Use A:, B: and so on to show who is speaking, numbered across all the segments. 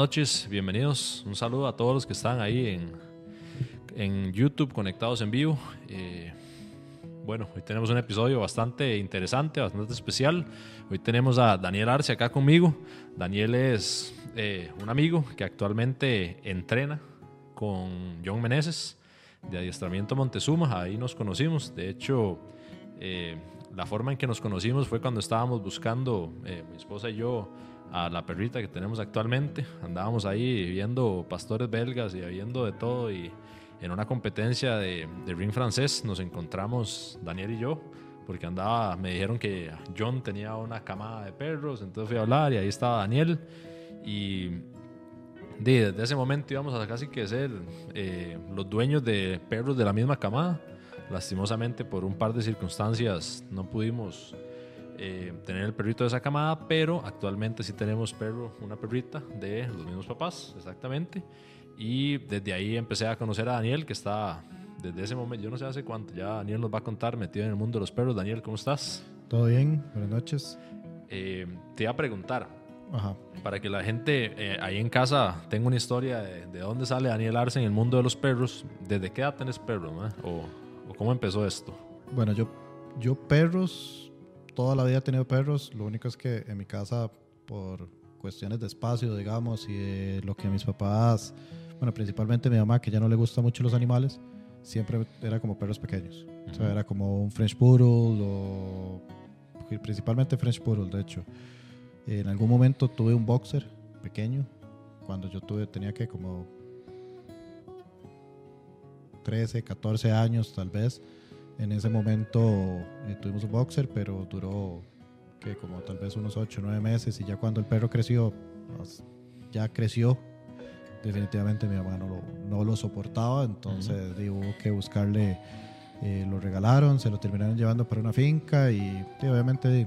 A: noches, bienvenidos. Un saludo a todos los que están ahí en, en YouTube conectados en vivo. Eh, bueno, hoy tenemos un episodio bastante interesante, bastante especial. Hoy tenemos a Daniel Arce acá conmigo. Daniel es eh, un amigo que actualmente entrena con John Meneses de Adiestramiento Montezuma. Ahí nos conocimos. De hecho, eh, la forma en que nos conocimos fue cuando estábamos buscando, mi esposa y yo, a la perrita que tenemos actualmente. Andábamos ahí viendo pastores belgas y viendo de todo y en una competencia de, ring francés nos encontramos Daniel y yo porque andaba, me dijeron que John tenía una camada de perros, entonces fui a hablar y ahí estaba Daniel y desde ese momento íbamos a casi que ser eh, los dueños de perros de la misma camada. Lastimosamente por un par de circunstancias no pudimos eh, tener el perrito de esa camada, pero actualmente sí tenemos perro, una perrita de los mismos papás, exactamente. Y desde ahí empecé a conocer a Daniel, que está desde ese momento, yo no sé hace cuánto, ya Daniel nos va a contar, metido en el mundo de los perros. Daniel, ¿cómo estás?
B: Todo bien, buenas noches.
A: Eh, te iba a preguntar, para que la gente eh, ahí en casa tenga una historia de, dónde sale Daniel Arce en el mundo de los perros, ¿desde qué edad tenés perros? O, o, cómo empezó esto?
B: Bueno, yo, yo perros toda la vida he tenido perros, lo único es que en mi casa, por cuestiones de espacio, digamos, y de lo que mis papás, bueno, principalmente mi mamá, que ya no le gusta mucho los animales, siempre era como perros pequeños. O sea, era como un French Poodle o principalmente French Poodle, de hecho. En algún momento tuve un boxer pequeño, cuando yo tuve, tenía que como 13, 14 años tal vez. En ese momento eh, tuvimos un boxer, pero duró que como tal vez unos 8 o 9 meses y ya cuando el perro creció, pues, ya creció, definitivamente mi mamá no lo, no lo soportaba, entonces hubo que buscarle, eh, lo regalaron, se lo terminaron llevando para una finca y, obviamente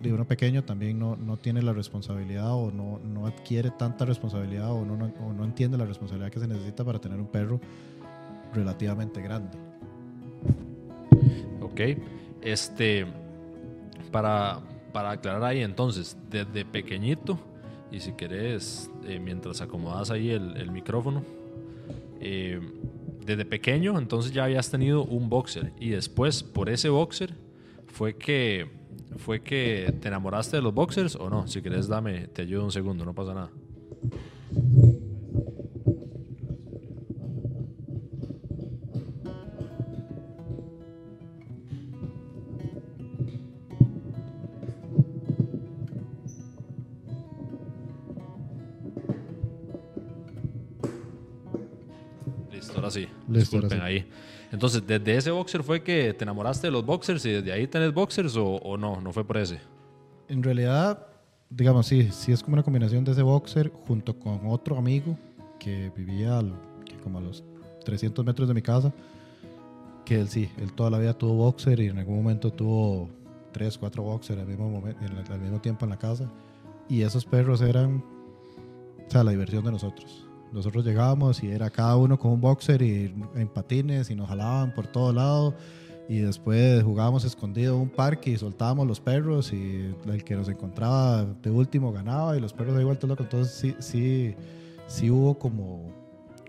B: de uno pequeño también no, no, tiene la responsabilidad o no, no adquiere tanta responsabilidad o no, o no entiende la responsabilidad que se necesita para tener un perro relativamente grande.
A: Ok. Este, para, para aclarar ahí, entonces, desde pequeñito, y si querés, eh, mientras acomodas ahí el, micrófono, eh, desde pequeño, entonces ya habías tenido un boxer, y después, por ese boxer, fue que, fue que te enamoraste de los boxers o no. Si querés, dame, te ayudo un segundo, no pasa nada. Disculpen ahí. Entonces, ¿desde ese boxer fue que te enamoraste de los boxers y desde ahí tenés boxers o, no? ¿No fue por ese?
B: En realidad, digamos, sí, sí es como una combinación de ese boxer junto con otro amigo que vivía como a los 300 metros de mi casa, que él sí, él toda la vida tuvo boxer y en algún momento tuvo tres, cuatro boxers al mismo, momento, al mismo tiempo en la casa. Y esos perros eran, o sea, la diversión de nosotros. Nosotros llegábamos y era cada uno con un boxer y en patines y nos jalaban por todo lado. Y después jugábamos escondido en un parque y soltábamos los perros y el que nos encontraba de último ganaba y los perros de vuelta loco. Entonces sí, sí, sí hubo como,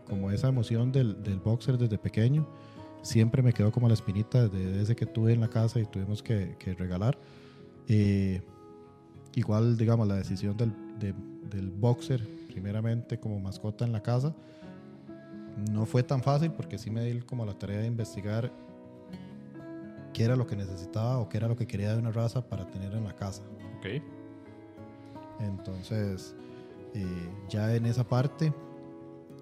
B: como esa emoción del, del boxer desde pequeño. Siempre me quedó como la espinita desde, que tuve en la casa y tuvimos que, que regalar. Eh, igual, digamos, la decisión del, del boxer primeramente como mascota en la casa. No fue tan fácil porque sí me di como la tarea de investigar qué era lo que necesitaba o qué era lo que quería de una raza para tener en la casa.
A: Ok.
B: Entonces, eh, ya en esa parte,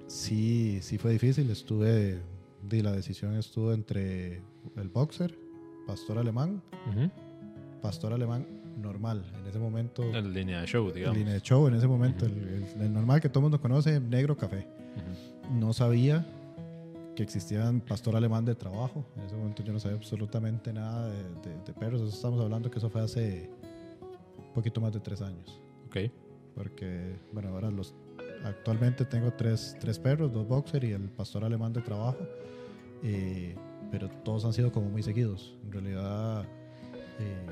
B: sí, sí fue difícil. Estuve, di, la decisión estuvo entre el boxer, pastor alemán, pastor alemán normal en ese momento.
A: En línea de show, digamos.
B: línea de show en ese momento, el, normal que todo el mundo conoce, negro café. No sabía que existían pastor alemán de trabajo. En ese momento yo no sabía absolutamente nada de, perros. Eso estamos hablando que eso fue hace un poquito más de tres años.
A: Ok.
B: Porque, bueno, ahora los actualmente tengo tres, tres perros, dos boxer y el pastor alemán de trabajo. Eh, pero todos han sido como muy seguidos. En realidad, eh,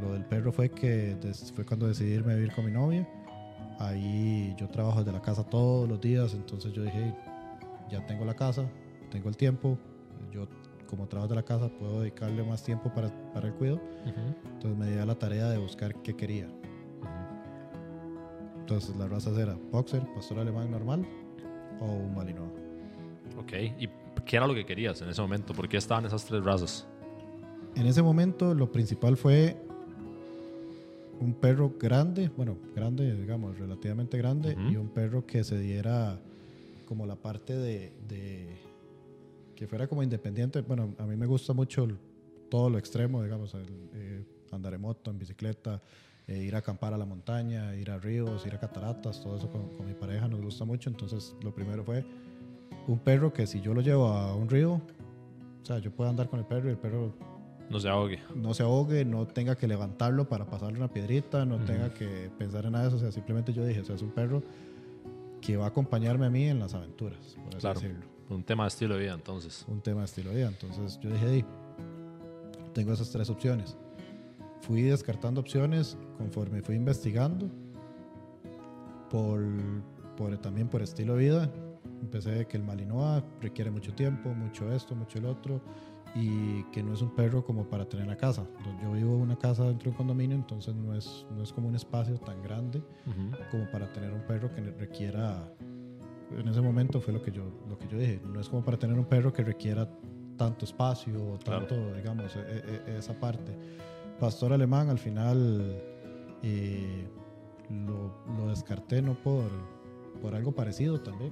B: lo del perro fue que fue cuando decidí irme a vivir con mi novia Ahí yo trabajo desde la casa todos los días, entonces yo dije, ya tengo la casa, tengo el tiempo, yo como trabajo de la casa puedo dedicarle más tiempo para, para el cuidado. Entonces me di a la tarea de buscar qué quería. Entonces las razas era boxer, pastor alemán normal o un malinois.
A: Ok, ¿y qué era lo que querías en ese momento? ¿Por qué estaban esas tres razas?
B: En ese momento lo principal fue un perro grande, bueno, grande, digamos, relativamente grande, y un perro que se diera como la parte de, de- que fuera como independiente. Bueno, a mí me gusta mucho el- todo lo extremo, digamos, el, eh, andar en moto, en bicicleta, eh, ir a acampar a la montaña, ir a ríos, ir a cataratas, todo eso con, con mi pareja nos gusta mucho. Entonces, lo primero fue un perro que si yo lo llevo a un río, o sea, yo puedo andar con el perro y el perro
A: No se ahogue.
B: no se ahogue, no tenga que levantarlo para pasarle una piedrita, no tenga que pensar en nada de eso. O sea, simplemente yo dije, o sea, es un perro que va a acompañarme a mí en las aventuras, por así
A: Claro.
B: decirlo.
A: Un tema de estilo de vida, entonces.
B: Un tema de estilo de vida. Entonces yo dije, "Di, tengo esas tres opciones. Fui descartando opciones conforme fui investigando por, por- también por estilo de vida. Empecé de que el Malinois requiere mucho tiempo, mucho esto, mucho el otro, y que no es un perro como para tener en la casa. Yo vivo en una casa dentro de un condominio, entonces no es, no es como un espacio tan grande
A: Ujú.
B: como para tener un perro que requiera en ese momento fue lo que yo lo que yo dije no es como para tener un perro que requiera tanto espacio o
A: Claro.
B: tanto digamos e- e- esa parte pastor alemán al final eh, lo, lo descarté no por por algo parecido también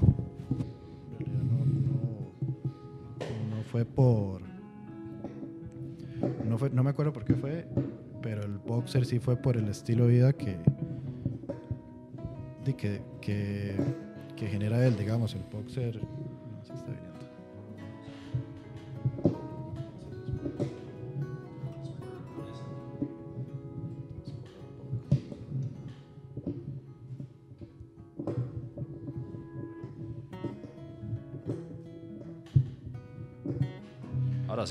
B: no, no, no fue por no fue no me acuerdo por qué fue pero el boxer sí fue por el estilo de vida que que, que, que genera él, digamos, el boxer.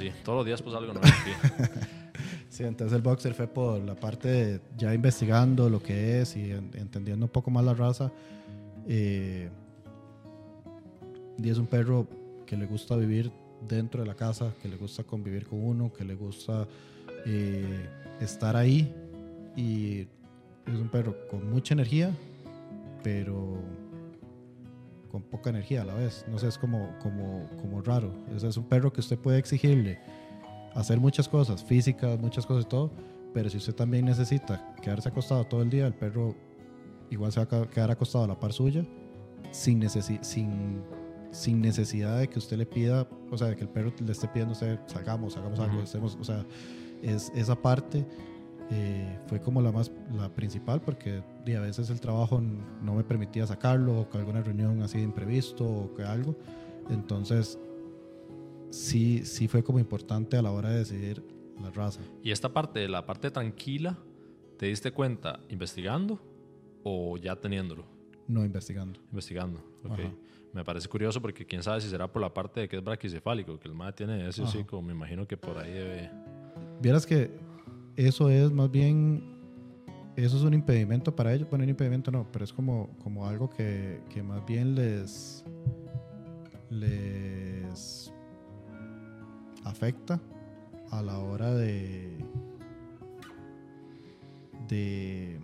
A: Ahora sí, todos los días pues algo nuevo aquí.
B: Sí, entonces el boxer fue por la parte de ya investigando lo que es y en- entendiendo un poco más la raza. Eh, y es un perro que le gusta vivir dentro de la casa, que le gusta convivir con uno, que le gusta eh, estar ahí. Y es un perro con mucha energía, pero con poca energía a la vez. No sé, es como, como, como raro. O sea, es un perro que usted puede exigirle hacer muchas cosas, físicas, muchas cosas y todo, pero si usted también necesita quedarse acostado todo el día, el perro igual se va a quedar acostado a la par suya, sin, necesi- sin, sin necesidad de que usted le pida, o sea, de que el perro le esté pidiendo a usted, salgamos, hagamos algo, estemos, o sea, es, esa parte eh, fue como la más, la principal, porque a veces el trabajo no me permitía sacarlo, o que alguna reunión así de imprevisto, o que algo, entonces sí, sí fue como importante a la hora de decidir la raza.
A: Y esta parte, la parte tranquila, ¿te diste cuenta investigando o ya teniéndolo?
B: No investigando.
A: Investigando, ok.
B: Ajá.
A: Me parece curioso porque quién sabe si será por la parte de que es braquicefálico, que el MAE tiene eso, sí,
B: Ajá.
A: como me imagino que por ahí debe...
B: Vieras que eso es más bien, eso es un impedimento para ellos. Bueno, un impedimento no, pero es como, como algo que, que más bien les, les afecta a la hora de, de,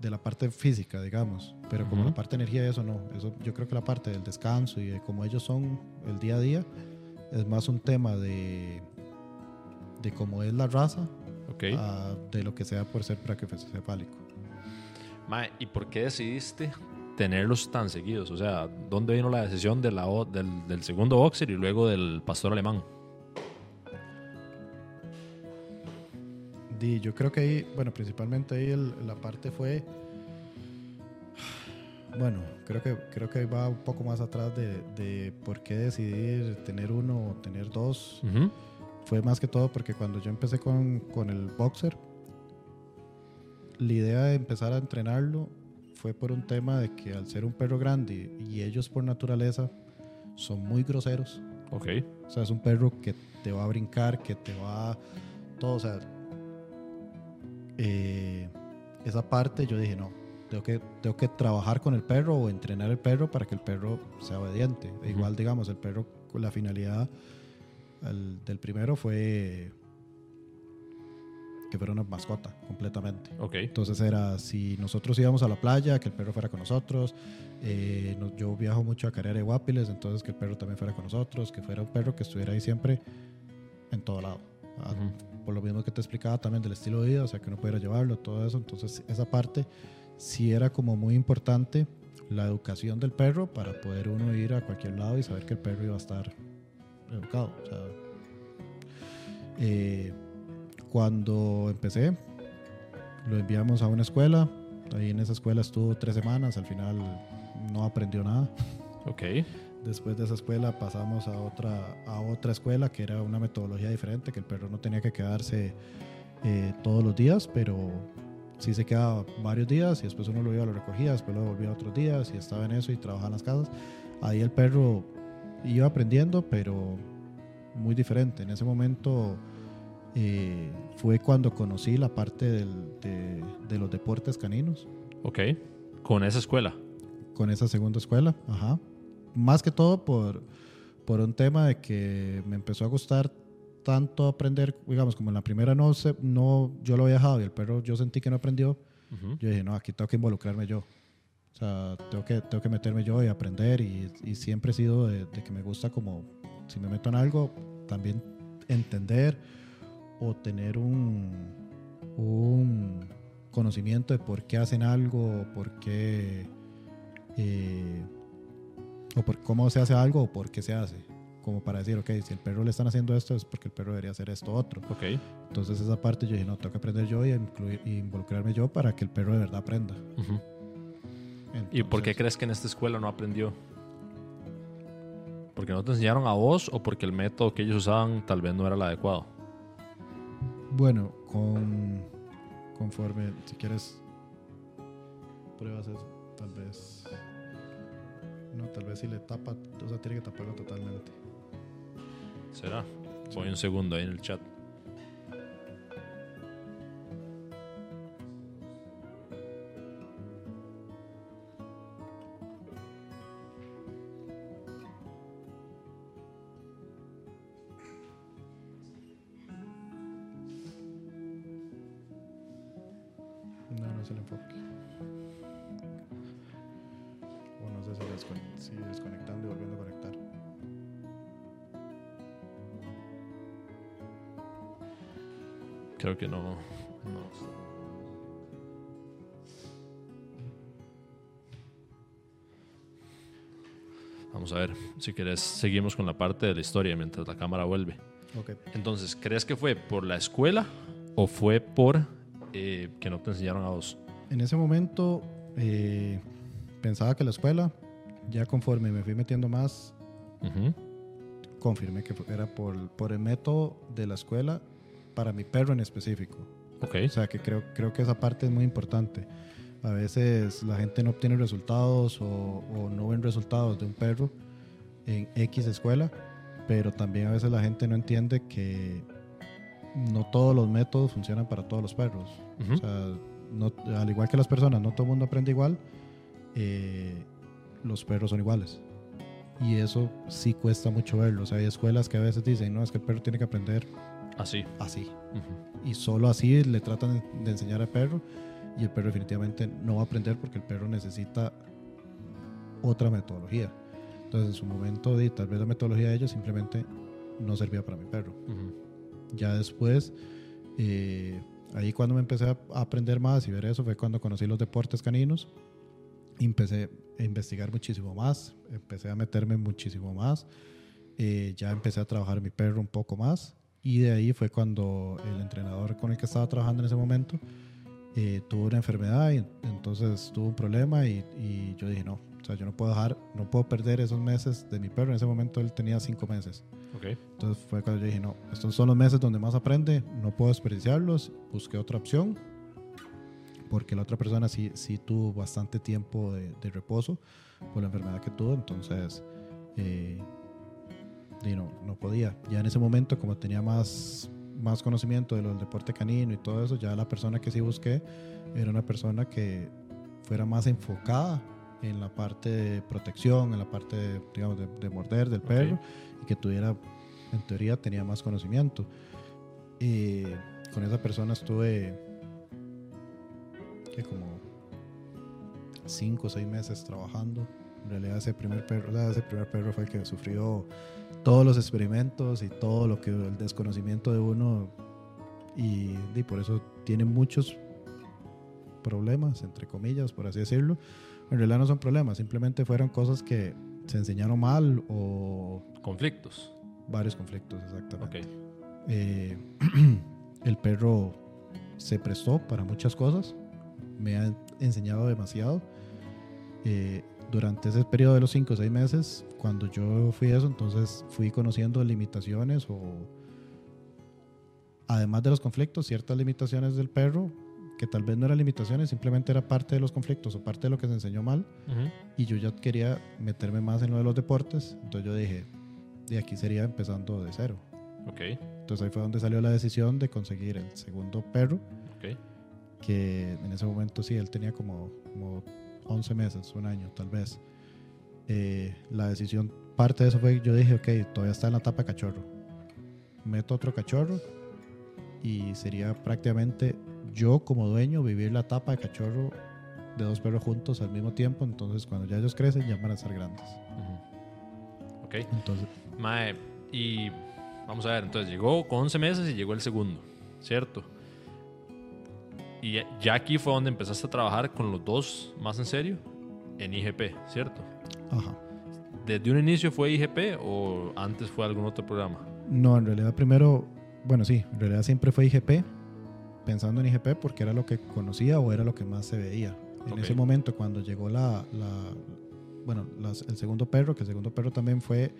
B: de la parte física, digamos. Pero como la parte de energía, eso no. Eso, yo creo que la parte del descanso y de cómo ellos son el día a día es más un tema de, de cómo es la raza
A: Ok.
B: a de lo que sea por ser braquicefálico.
A: Mae, ¿y por qué decidiste tenerlos tan seguidos? O sea, ¿dónde vino la decisión de la, del, del segundo boxer y luego del pastor alemán?
B: Yo creo que ahí, bueno, principalmente ahí el- la parte fue, bueno, creo que creo que va un poco más atrás de, de por qué decidir tener uno o tener dos.
A: Ujú.
B: Fue más que todo porque cuando yo empecé con, con el boxer, la idea de empezar a entrenarlo fue por un tema de que al ser un perro grande y ellos por naturaleza son muy groseros,
A: Ok.
B: O sea, es un perro que te va a brincar, que te va todo. O sea, eh, esa parte yo dije, no, tengo que, tengo que trabajar con el perro o entrenar el perro para que el perro sea obediente. E Igual, digamos, el perro, con la finalidad el del primero fue que fuera una mascota completamente.
A: Ok.
B: Entonces era, si nosotros íbamos a la playa, que el perro fuera con nosotros. Eh, no- yo viajo mucho a Carrera de Guapiles, entonces que el perro también fuera con nosotros, que fuera un perro que estuviera ahí siempre en todo lado. Ah,
A: Ujú.
B: Por lo mismo que te explicaba también del estilo de vida, o sea, que uno pudiera llevarlo, todo eso. Entonces esa parte sí era como muy importante, la educación del perro para poder uno ir a cualquier lado y saber que el perro iba a estar educado. O sea, eh, cuando empecé, lo enviamos a una escuela. Ahí en esa escuela estuvo tres semanas. Al final no aprendió nada.
A: Ok.
B: Después de esa escuela pasamos a otra, a otra escuela que era una metodología diferente, que el perro no tenía que quedarse eh, todos los días, pero sí se quedaba varios días y después uno lo iba, lo recogía, después lo volvía otros días y estaba en eso y trabajaba en las casas. Ahí el perro iba aprendiendo, pero muy diferente. En ese momento eh, fue cuando conocí la parte del- de, de los deportes caninos
A: Ok. Con esa escuela.
B: con esa segunda escuela. Ajá. Más que todo por, por un tema de que me empezó a gustar tanto aprender, digamos, como en la primera no, se, no yo lo había dejado y el perro yo sentí que no aprendió.
A: Ujú.
B: Yo dije, no, aquí tengo que involucrarme yo. O sea, tengo que, tengo que meterme yo y aprender. Y, y siempre he sido de, de que me gusta como, si me meto en algo, también entender o tener un, un conocimiento de por qué hacen algo, por qué, eh, o por cómo se hace algo o por qué se hace. Como para decir, ok, si el perro le están haciendo esto es porque el perro debería hacer esto otro.
A: Ok.
B: Entonces esa parte yo dije, no, tengo que aprender yo y incluir, y involucrarme yo para que el perro de verdad aprenda.
A: ¿Y por qué crees que en esta escuela no aprendió? ¿Porque no te enseñaron a vos o porque el método que ellos usaban tal vez no era el adecuado?
B: Bueno, con, conforme, si quieres, pruebas eso, tal vez. No, tal vez si le tapa, o sea, tiene que taparlo totalmente.
A: ¿Será? Voy un segundo ahí en el chat.
B: Si desconectando y volviendo a conectar.
A: Creo que no. no. Vamos a ver, si querés, seguimos con la parte de la historia mientras la cámara vuelve. Entonces, ¿crees que fue por la escuela o fue por eh, que no te enseñaron a vos?
B: En ese momento eh, pensaba que la escuela, ya conforme me fui metiendo más,
A: Ujú.
B: confirmé que era por, por el método de la escuela para mi perro en específico.
A: Ok.
B: O sea, que creo, creo que esa parte es muy importante. A veces la gente no obtiene resultados o, o no ven resultados de un perro en X escuela, pero también a veces la gente no entiende que no todos los métodos funcionan para todos los perros.
A: Ujú.
B: O sea, no- al igual que las personas, no todo el mundo aprende igual, eh, los perros son iguales. Y eso sí cuesta mucho verlo. O sea, hay escuelas que a veces dicen, no, es que el perro tiene que aprender
A: Así.
B: así y solo así le tratan de enseñar al perro y el perro definitivamente no va a aprender porque el perro necesita otra metodología. Entonces en su momento di, tal vez la metodología de ellos simplemente no servía para mi perro. Ya después, eh, ahí cuando me empecé a aprender más y ver eso fue cuando conocí los deportes caninos y empecé a investigar muchísimo más, empecé a meterme muchísimo más, eh, ya empecé a trabajar mi perro un poco más y de ahí fue cuando el entrenador con el que estaba trabajando en ese momento eh, tuvo una enfermedad y entonces tuvo un problema y, y yo dije no, o sea, yo no puedo dejar, no puedo perder esos meses de mi perro, en ese momento él tenía cinco meses.
A: Ok.
B: Entonces fue cuando yo dije, no, estos son los meses donde más aprende, no puedo desperdiciarlos, busqué otra opción, porque la otra persona sí, sí tuvo bastante tiempo de, de reposo por la enfermedad que tuvo, entonces eh, y no, no podía. Ya en ese momento, como tenía más, más conocimiento de lo del deporte canino y todo eso, ya la persona que sí busqué era una persona que fuera más enfocada en la parte de protección, en la parte de, digamos, de, de morder del perro y que tuviera, en teoría, tenía más conocimiento. Y con esa persona estuve que como cinco o seis meses trabajando. En realidad ese primer perro, ese primer perro fue el que sufrió todos los experimentos y todo lo que el desconocimiento de uno y, y por eso tiene muchos problemas, entre comillas, por así decirlo. En realidad no son problemas, simplemente fueron cosas que se enseñaron mal o
A: Conflictos.
B: varios conflictos, exactamente.
A: Ok.
B: Eh, el perro se prestó para muchas cosas, me ha enseñado demasiado. Eh, durante ese periodo de los 5 o 6 meses, cuando yo fui eso, entonces fui conociendo limitaciones o, además de los conflictos, ciertas limitaciones del perro, que tal vez no eran limitaciones, simplemente era parte de los conflictos o parte de lo que se enseñó mal. Y yo ya quería meterme más en lo de los deportes, entonces yo dije, de aquí sería empezando de cero.
A: Ok.
B: Entonces ahí fue donde salió la decisión de conseguir el segundo perro,
A: Ok.
B: Que en ese momento sí, él tenía como, como 11 meses, un año tal vez. Eh, la decisión, parte de eso fue, yo dije, ok, todavía está en la etapa de cachorro. Meto otro cachorro y sería prácticamente yo como dueño vivir la etapa de cachorro de dos perros juntos al mismo tiempo. Entonces cuando ya ellos crecen ya van a ser grandes.
A: Ok.
B: Entonces,
A: Mae, y vamos a ver, entonces llegó con 11 meses y llegó el segundo, ¿cierto? Y ya- aquí fue donde empezaste a trabajar con los dos más en serio en IGP, ¿cierto?
B: ajá.
A: ¿Desde un inicio fue IGP o antes fue algún otro programa?
B: No, en realidad primero, bueno, sí, en realidad siempre fue IGP, pensando en IGP porque era lo que conocía o era lo que más se veía. En ese momento, cuando llegó la, la- bueno, las- el segundo perro, que el segundo perro también fue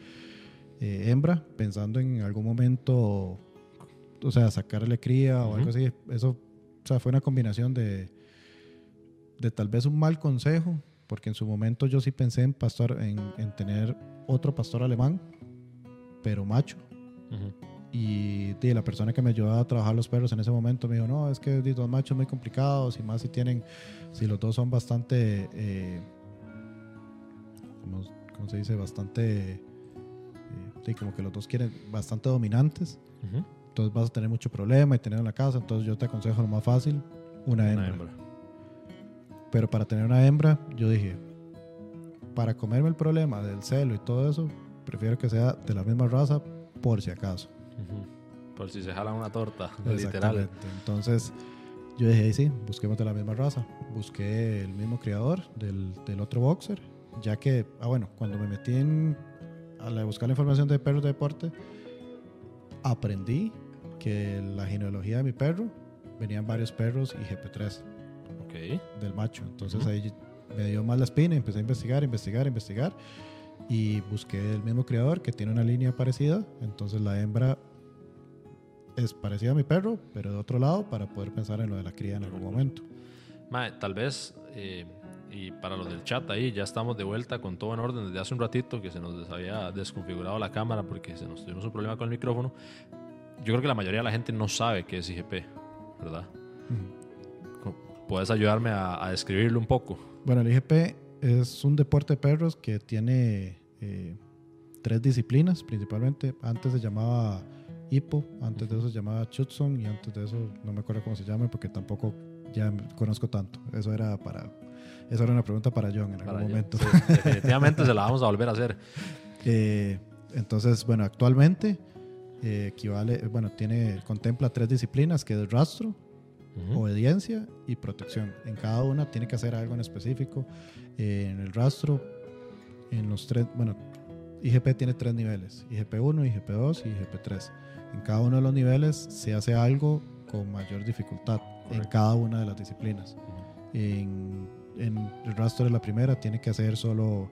B: eh, hembra, pensando en algún momento, o sea, sacarle cría o algo así. Eso, o sea, fue una combinación de, de tal vez un mal consejo, porque en su momento yo sí pensé en, pastor, en, en tener otro pastor alemán, pero macho.
A: Ujú.
B: Y di, la persona que me ayudaba a trabajar los perros en ese momento me dijo, no, es que dos machos muy complicados y más si tienen, si los dos son bastante, eh, ¿cómo, cómo se dice? Bastante, eh, sí, como que los dos quieren bastante dominantes.
A: Ujú.
B: Entonces vas a tener mucho problema y tener en la casa. Entonces yo te aconsejo lo más fácil, una
A: Una
B: hembra.
A: hembra.
B: Pero para tener una hembra, yo dije, para comerme el problema del celo y todo eso, prefiero que sea de la misma raza por si acaso.
A: Ujú. Por si se jala una torta, literal.
B: Entonces yo dije, "Ahí sí, busquemos de la misma raza. Busqué el mismo criador del, del otro boxer, ya que, ah, bueno, cuando me metí en, a la- buscar la información de perros de deporte, aprendí que la genealogía de mi perro venían varios perros y GP3
A: Ok.
B: del macho. Entonces
A: Ujú.
B: ahí me dio más la espina, empecé a investigar, investigar, investigar y busqué el mismo criador que tiene una línea parecida. Entonces la hembra es parecida a mi perro, pero de otro lado para poder pensar en lo de la cría en algún momento.
A: Mae, tal vez, eh, y para los del chat ahí, ya estamos de vuelta con todo en orden desde hace un ratito que se nos había desconfigurado la cámara porque se nos tuvimos un problema con el micrófono. Yo creo que la mayoría de la gente no sabe qué es IGP, ¿verdad? ¿Puedes ayudarme a, a describirlo un poco?
B: Bueno, el IGP es un deporte de perros que tiene eh, tres disciplinas principalmente. Antes se llamaba Hippo, antes de eso se llamaba Chutson y antes de eso no me acuerdo cómo se llama porque tampoco ya conozco tanto. Eso era para eso era una pregunta para John en algún
A: allá.
B: momento.
A: Sí, definitivamente se la vamos a volver a hacer.
B: Eh, entonces, bueno, actualmente eh, equivale, bueno, tiene contempla tres disciplinas que es rastro,
A: Ujú.
B: obediencia y protección. En cada una tiene que hacer algo en específico. Eh, en el rastro, en los tres, bueno, IGP tiene tres niveles, IGP1, IGP2 y IGP3. En cada uno de los niveles se hace algo con mayor dificultad en cada una de las disciplinas. En, en el rastro de la primera tiene que hacer solo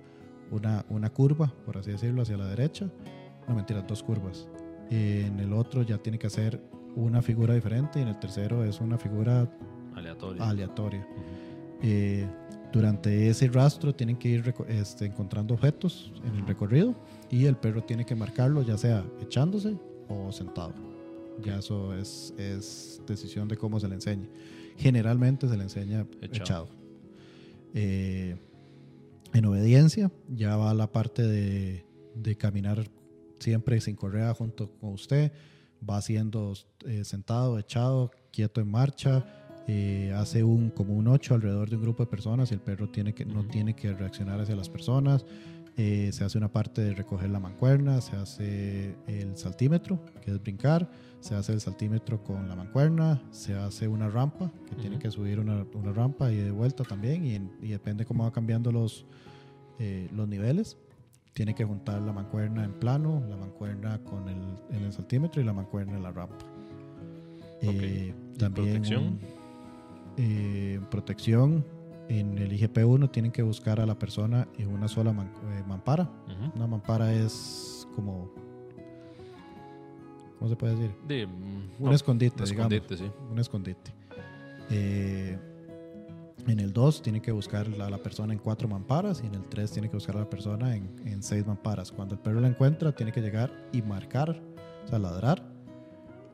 B: una, una curva, por así decirlo, hacia la derecha. No, mentira, dos curvas. En el otro ya tiene que hacer una figura diferente y en el tercero es una figura
A: Aleatorio.
B: aleatoria.
A: Ujú.
B: Eh, durante ese rastro tienen que ir este, encontrando objetos en el recorrido y el perro tiene que marcarlo ya sea echándose o sentado. Ya eso es, es decisión de cómo se le enseñe. Generalmente se le enseña
A: Echado.
B: echado. Eh, en obediencia, ya va la parte de, de caminar siempre sin correa junto con usted, va haciendo eh, sentado, echado, quieto en marcha, eh, hace un como un 8 alrededor de un grupo de personas. Y el perro tiene que, no tiene que reaccionar hacia las personas. Eh, se hace una parte de recoger la mancuerna, se hace el saltímetro, que es brincar, se hace el saltímetro con la mancuerna, se hace una rampa, que tiene que subir una, una, rampa y de vuelta también, y, y depende cómo va cambiando los, eh, los niveles. Tiene que juntar la mancuerna en plano, la mancuerna con el, en el saltímetro y la mancuerna en la rampa.
A: Okay. también protección.
B: Eh, protección en el IGP1 tienen que buscar a la persona en una sola man, eh, mampara. Uh -huh. Una mampara es como. ¿Cómo se puede decir?
A: De,
B: un no, escondite,
A: un
B: digamos.
A: escondite, sí.
B: Un escondite. Eh, en el 2 tiene que buscar a la persona en cuatro mamparas y en el 3 tiene que buscar a la persona en, en seis mamparas. Cuando el perro la encuentra, tiene que llegar y marcar, o sea, ladrar,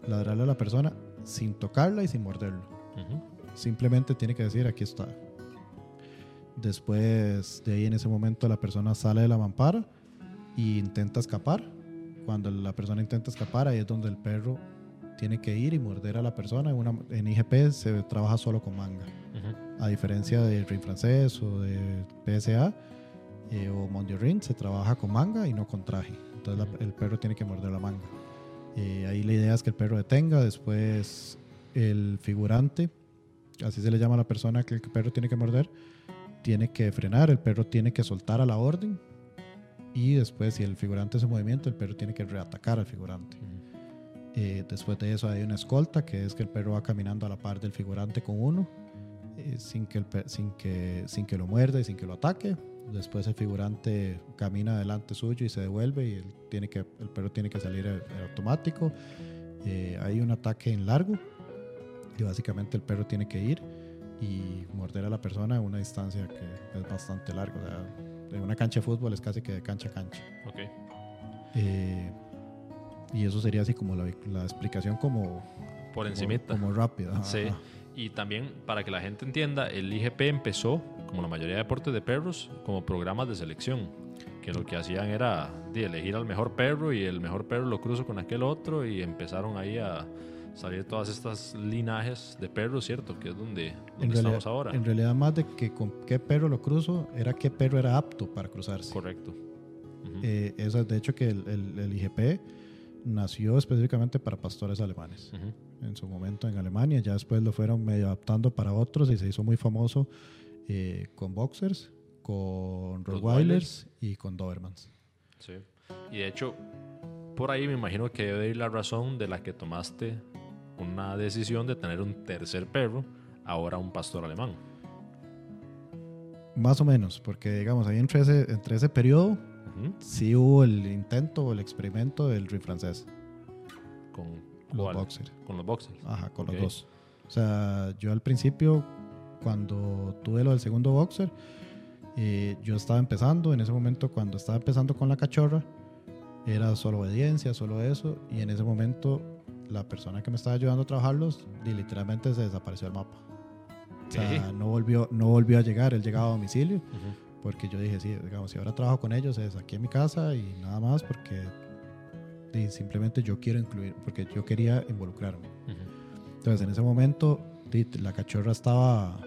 B: ladrarle a la persona sin tocarla y sin morderlo. Uh -huh. Simplemente tiene que decir, aquí está. Después de ahí en ese momento la persona sale de la mampara e intenta escapar. Cuando la persona intenta escapar, ahí es donde el perro tiene que ir y morder a la persona. En, una, en IGP se trabaja solo con manga. Uh -huh. A diferencia del ring francés o de PSA eh, o Mondio Ring, se trabaja con manga y no con traje. Entonces la, el perro tiene que morder la manga. Eh, ahí la idea es que el perro detenga. Después el figurante, así se le llama a la persona que el perro tiene que morder, tiene que frenar, el perro tiene que soltar a la orden y después si el figurante hace movimiento, el perro tiene que reatacar al figurante. Uh -huh. eh, después de eso hay una escolta, que es que el perro va caminando a la par del figurante con uno, eh, sin, que el sin, que, sin que lo muerda y sin que lo ataque. Después el figurante camina delante suyo y se devuelve y él tiene que, el perro tiene que salir en automático. Eh, hay un ataque en largo y básicamente el perro tiene que ir y morder a la persona a una distancia que es bastante larga. O sea, en una cancha de fútbol es casi que de cancha a cancha.
A: Okay.
B: Eh, y eso sería así como la, la explicación como...
A: Por encimita.
B: Como, como rápida.
A: Sí. Y también para que la gente entienda, el IGP empezó, como la mayoría de deportes de perros, como programas de selección. Que lo que hacían era de elegir al mejor perro y el mejor perro lo cruzo con aquel otro y empezaron ahí a salir todas estas linajes de perros, ¿cierto? Que es donde, donde
B: en
A: estamos
B: realidad,
A: ahora.
B: En realidad, más de que con qué perro lo cruzo, era qué perro era apto para cruzarse.
A: Correcto. Uh -huh.
B: eh, eso es de hecho que el, el, el, IGP nació específicamente para pastores alemanes. Uh -huh. En su momento en Alemania, ya después lo fueron medio adaptando para otros y se hizo muy famoso eh, con boxers, con Rottweilers y con Dobermans.
A: Sí. Y de hecho, por ahí me imagino que debe ir la razón de la que tomaste una decisión de tener un tercer perro, ahora un pastor alemán.
B: Más o menos, porque digamos, ahí entre ese, entre ese periodo uh -huh. sí hubo el intento o el experimento del ring francés.
A: ¿Con
B: los boxers?
A: Con los boxers.
B: Ajá, con okay. los dos. O sea, yo al principio, cuando tuve lo del segundo boxer, eh, yo estaba empezando, en ese momento cuando estaba empezando con la cachorra, era solo obediencia, solo eso, y en ese momento la persona que me estaba ayudando a trabajarlos y literalmente se desapareció del mapa. O sea, no volvió, no volvió a llegar, él llegaba a domicilio, uh -huh. porque yo dije, sí, digamos, si ahora trabajo con ellos es aquí en mi casa y nada más porque y simplemente yo quiero incluir, porque yo quería involucrarme. Uh -huh. Entonces en ese momento la cachorra estaba,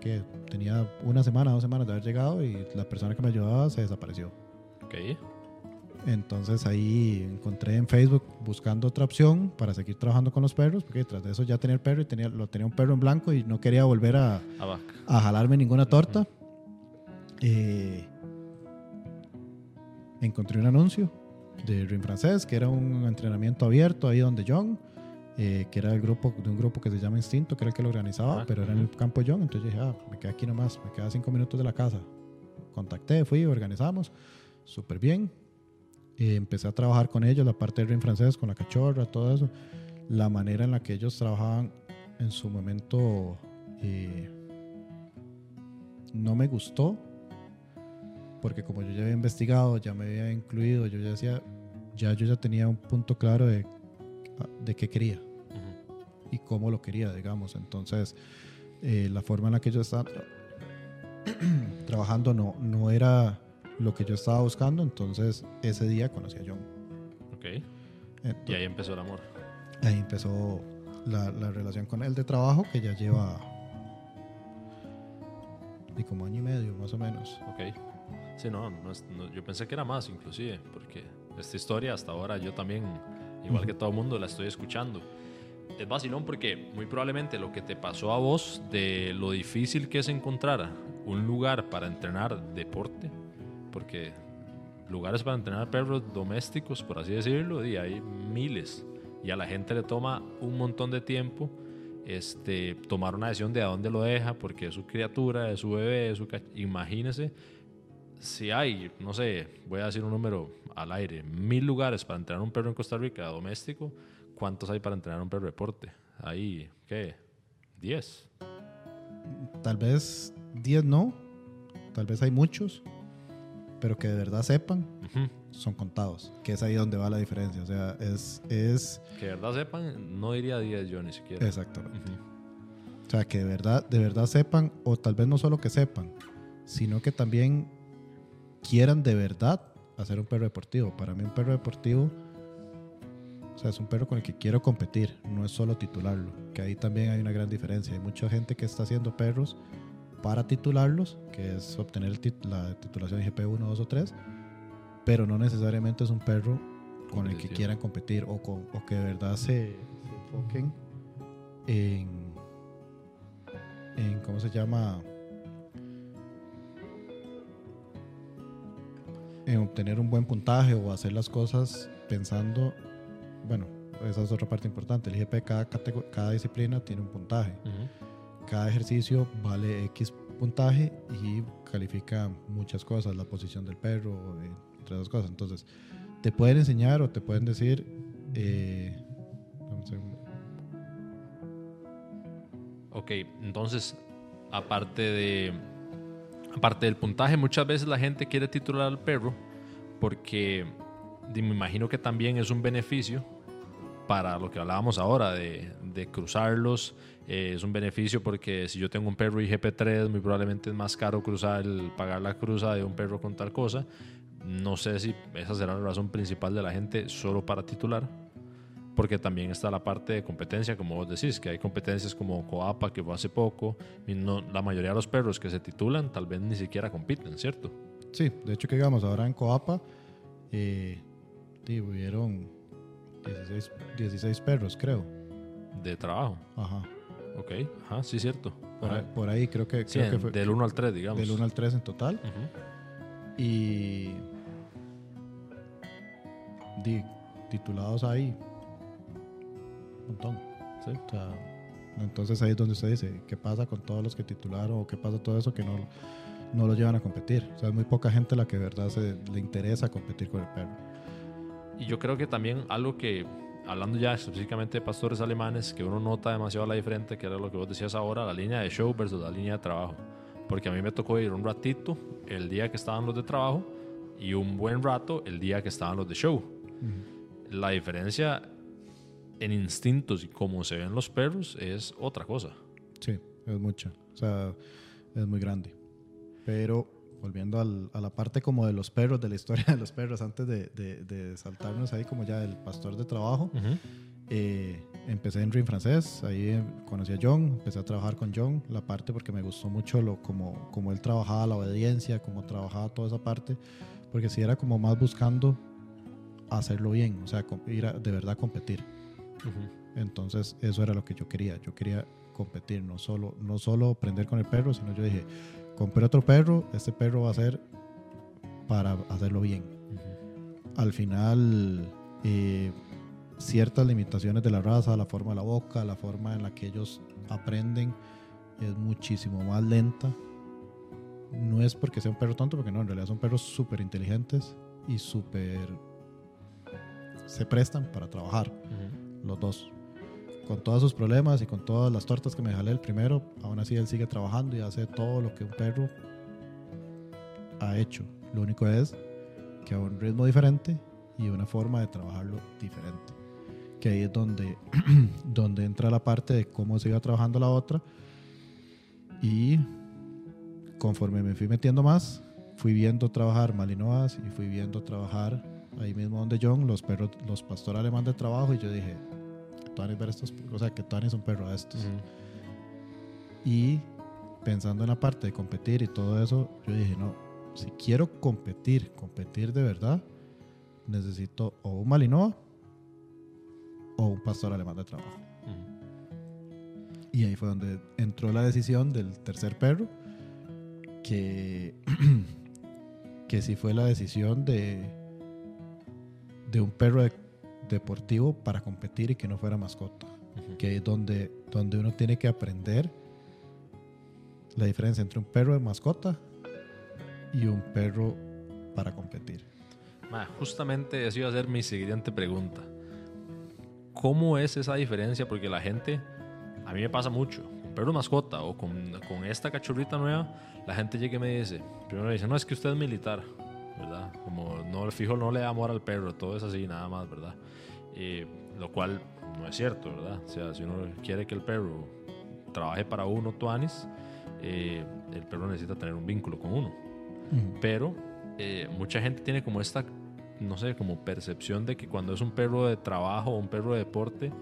B: que tenía una semana, dos semanas de haber llegado y la persona que me ayudaba se desapareció.
A: Okay.
B: Entonces ahí encontré en Facebook buscando otra opción para seguir trabajando con los perros, porque tras de eso ya tenía el perro y tenía, lo tenía un perro en blanco y no quería volver a,
A: a,
B: a jalarme ninguna torta. Uh -huh. eh, encontré un anuncio de Ring Francés, que era un entrenamiento abierto ahí donde John, eh, que era el grupo de un grupo que se llama Instinto, que era el que lo organizaba, ah, pero era en el campo John. Entonces dije, ah, me quedé aquí nomás, me queda cinco minutos de la casa. Contacté, fui, organizamos, súper bien eh, empecé a trabajar con ellos, la parte del ring francés, con la cachorra, todo eso. La manera en la que ellos trabajaban en su momento eh, no me gustó, porque como yo ya había investigado, ya me había incluido, yo ya decía, ya yo ya tenía un punto claro de, de qué quería uh -huh. y cómo lo quería, digamos. Entonces, eh, la forma en la que ellos estaban trabajando no, no era lo que yo estaba buscando, entonces ese día conocí a John.
A: Ok. Y
B: Entonces,
A: ahí empezó el amor.
B: ahí empezó la, la relación con él de trabajo que ya lleva y como año y medio más o menos.
A: Ok. Sí, no, no es- no, yo pensé que era más inclusive, porque esta historia hasta ahora yo también, igual que todo el mundo, la estoy escuchando. Es vacilón porque muy probablemente lo que te pasó a vos de lo difícil que es encontrar un lugar para entrenar deporte, porque lugares para entrenar perros domésticos, por así decirlo, y hay miles. Y a la gente le toma un montón de tiempo este, tomar una decisión de a dónde lo deja, porque es su criatura, es su bebé, es su... Imagínese si hay, no sé, voy a decir un número al aire, mil lugares para entrenar un perro en Costa Rica doméstico, ¿cuántos hay para entrenar un perro de deporte? Hay, ¿qué? ¿10?
B: Tal vez 10 no, tal vez hay muchos, pero que de verdad sepan,
A: Ujú.
B: son contados, que es ahí donde va la diferencia. O sea, es, es
A: Que de verdad sepan, no diría 10 yo ni siquiera.
B: exactamente.
A: Ujú.
B: O sea, que de verdad, de verdad sepan, o tal vez no solo que sepan, sino que también quieran de verdad hacer un perro deportivo. Para mí un perro deportivo, o sea, es un perro con el que quiero competir, no es solo titularlo, que ahí también hay una gran diferencia. Hay mucha gente que está haciendo perros para titularlos, que es obtener tit- la titulación GP1, 2 o 3, pero no necesariamente es un perro con el que quieran competir o, con- o que de verdad se, se enfoquen en, en, ¿cómo se llama? En obtener un buen puntaje o hacer las cosas pensando, bueno, esa es otra parte importante. El IGP, cada, cada disciplina tiene un puntaje.
A: Ujú.
B: Cada ejercicio vale X puntaje y califica muchas cosas, la posición del perro, entre otras cosas. Entonces, te pueden enseñar o te pueden decir, eh.
A: Ok, entonces, aparte de aparte del puntaje, muchas veces la gente quiere titular al perro porque me imagino que también es un beneficio para lo que hablábamos ahora de, de cruzarlos. eh, es un beneficio porque si yo tengo un perro IGP3, muy probablemente es más caro cruzar el, pagar la cruza de un perro con tal cosa. No sé si esa será la razón principal de la gente solo para titular porque también está la parte de competencia, como vos decís, que hay competencias como Coapa, que fue hace poco, y no, la mayoría de los perros que se titulan tal vez ni siquiera compiten, ¿cierto?
B: Sí, de hecho que digamos, ahora en Coapa eh, sí, hubieron 16, 16 perros, creo.
A: De trabajo.
B: Ajá.
A: Ok, ajá, sí, cierto.
B: Por,
A: Ajá.
B: ahí, por ahí creo que,
A: Sí,
B: creo que
A: en-
B: fue
A: del 1 al 3, digamos.
B: del 1 al 3 en total.
A: Ujú.
B: Y di- titulados ahí un montón.
A: Sí.
B: O sea, entonces ahí es donde usted dice, ¿qué pasa con todos los que titularon o qué pasa todo eso que no, no lo llevan a competir? O sea, es muy poca gente la que de verdad se, le interesa competir con el perro.
A: Y yo creo que también algo que, hablando ya específicamente de pastores alemanes, que uno nota demasiado la diferente, que era lo que vos decías ahora, la línea de show versus la línea de trabajo. Porque a mí me tocó ir un ratito el día que estaban los de trabajo y un buen rato el día que estaban los de show. La diferencia en instintos y cómo se ven los perros es otra cosa.
B: Sí, es mucho. O sea, es muy grande. Pero volviendo al- a la parte como de los perros, de la historia de los perros, antes de, de- de saltarnos ahí como ya el pastor de trabajo, eh, empecé en Ring francés, ahí eh, conocí a John, empecé a trabajar con John, la parte porque me gustó mucho lo, como, como él trabajaba la obediencia, como trabajaba toda esa parte, porque sí era como más buscando hacerlo bien, o sea, ir a de verdad competir. Entonces eso era lo que yo quería. Yo quería competir, no solo, no solo aprender con el perro, sino yo dije, compré otro perro, este perro va a ser para hacerlo bien. Al final, eh, ciertas limitaciones de la raza, la forma de la boca, la forma en la que ellos aprenden es muchísimo más lenta. No es porque sea un perro tonto, porque no, en realidad son perros súper inteligentes y súper... se prestan para trabajar los dos. Con todos sus problemas y con todas las tortas que me jalé el primero, aún así él sigue trabajando y hace todo lo que un perro ha hecho. Lo único es que a un ritmo diferente y una forma de trabajarlo diferente. Que ahí es donde, donde entra la parte de cómo se iba trabajando la otra y conforme me fui metiendo más, fui viendo trabajar Malinois y fui viendo trabajar ahí mismo donde John, los perros, los pastor alemán de trabajo, y yo dije, Tuanis ver estos, o sea, que Tuanis es un perro de estos. Y pensando en la parte de competir y todo eso, yo dije, no, si quiero competir, competir de verdad, necesito o un Malinois o un pastor alemán de trabajo.
A: Ujú.
B: Y ahí fue donde entró la decisión del tercer perro, que, que sí fue la decisión de, de un perro de- deportivo para competir y que no fuera mascota.
A: Ujú.
B: Que es donde, donde uno tiene que aprender la diferencia entre un perro de mascota y un perro para competir.
A: Ma, justamente eso iba a ser mi siguiente pregunta. ¿Cómo es esa diferencia? Porque la gente, a mí me pasa mucho, con perro mascota o con, con esta cachorrita nueva, la gente llega y me dice, primero me dice, no, es que usted es militar, ¿verdad? Como no, el fijo no le da amor al perro, todo es así, nada más, ¿verdad? Eh, lo cual no es cierto, ¿verdad? O sea, si uno quiere que el perro trabaje para uno, tuanis, eh, el perro necesita tener un vínculo con uno pero eh, mucha gente tiene como esta, no sé, como percepción de que cuando es un perro de trabajo o un perro de deporte,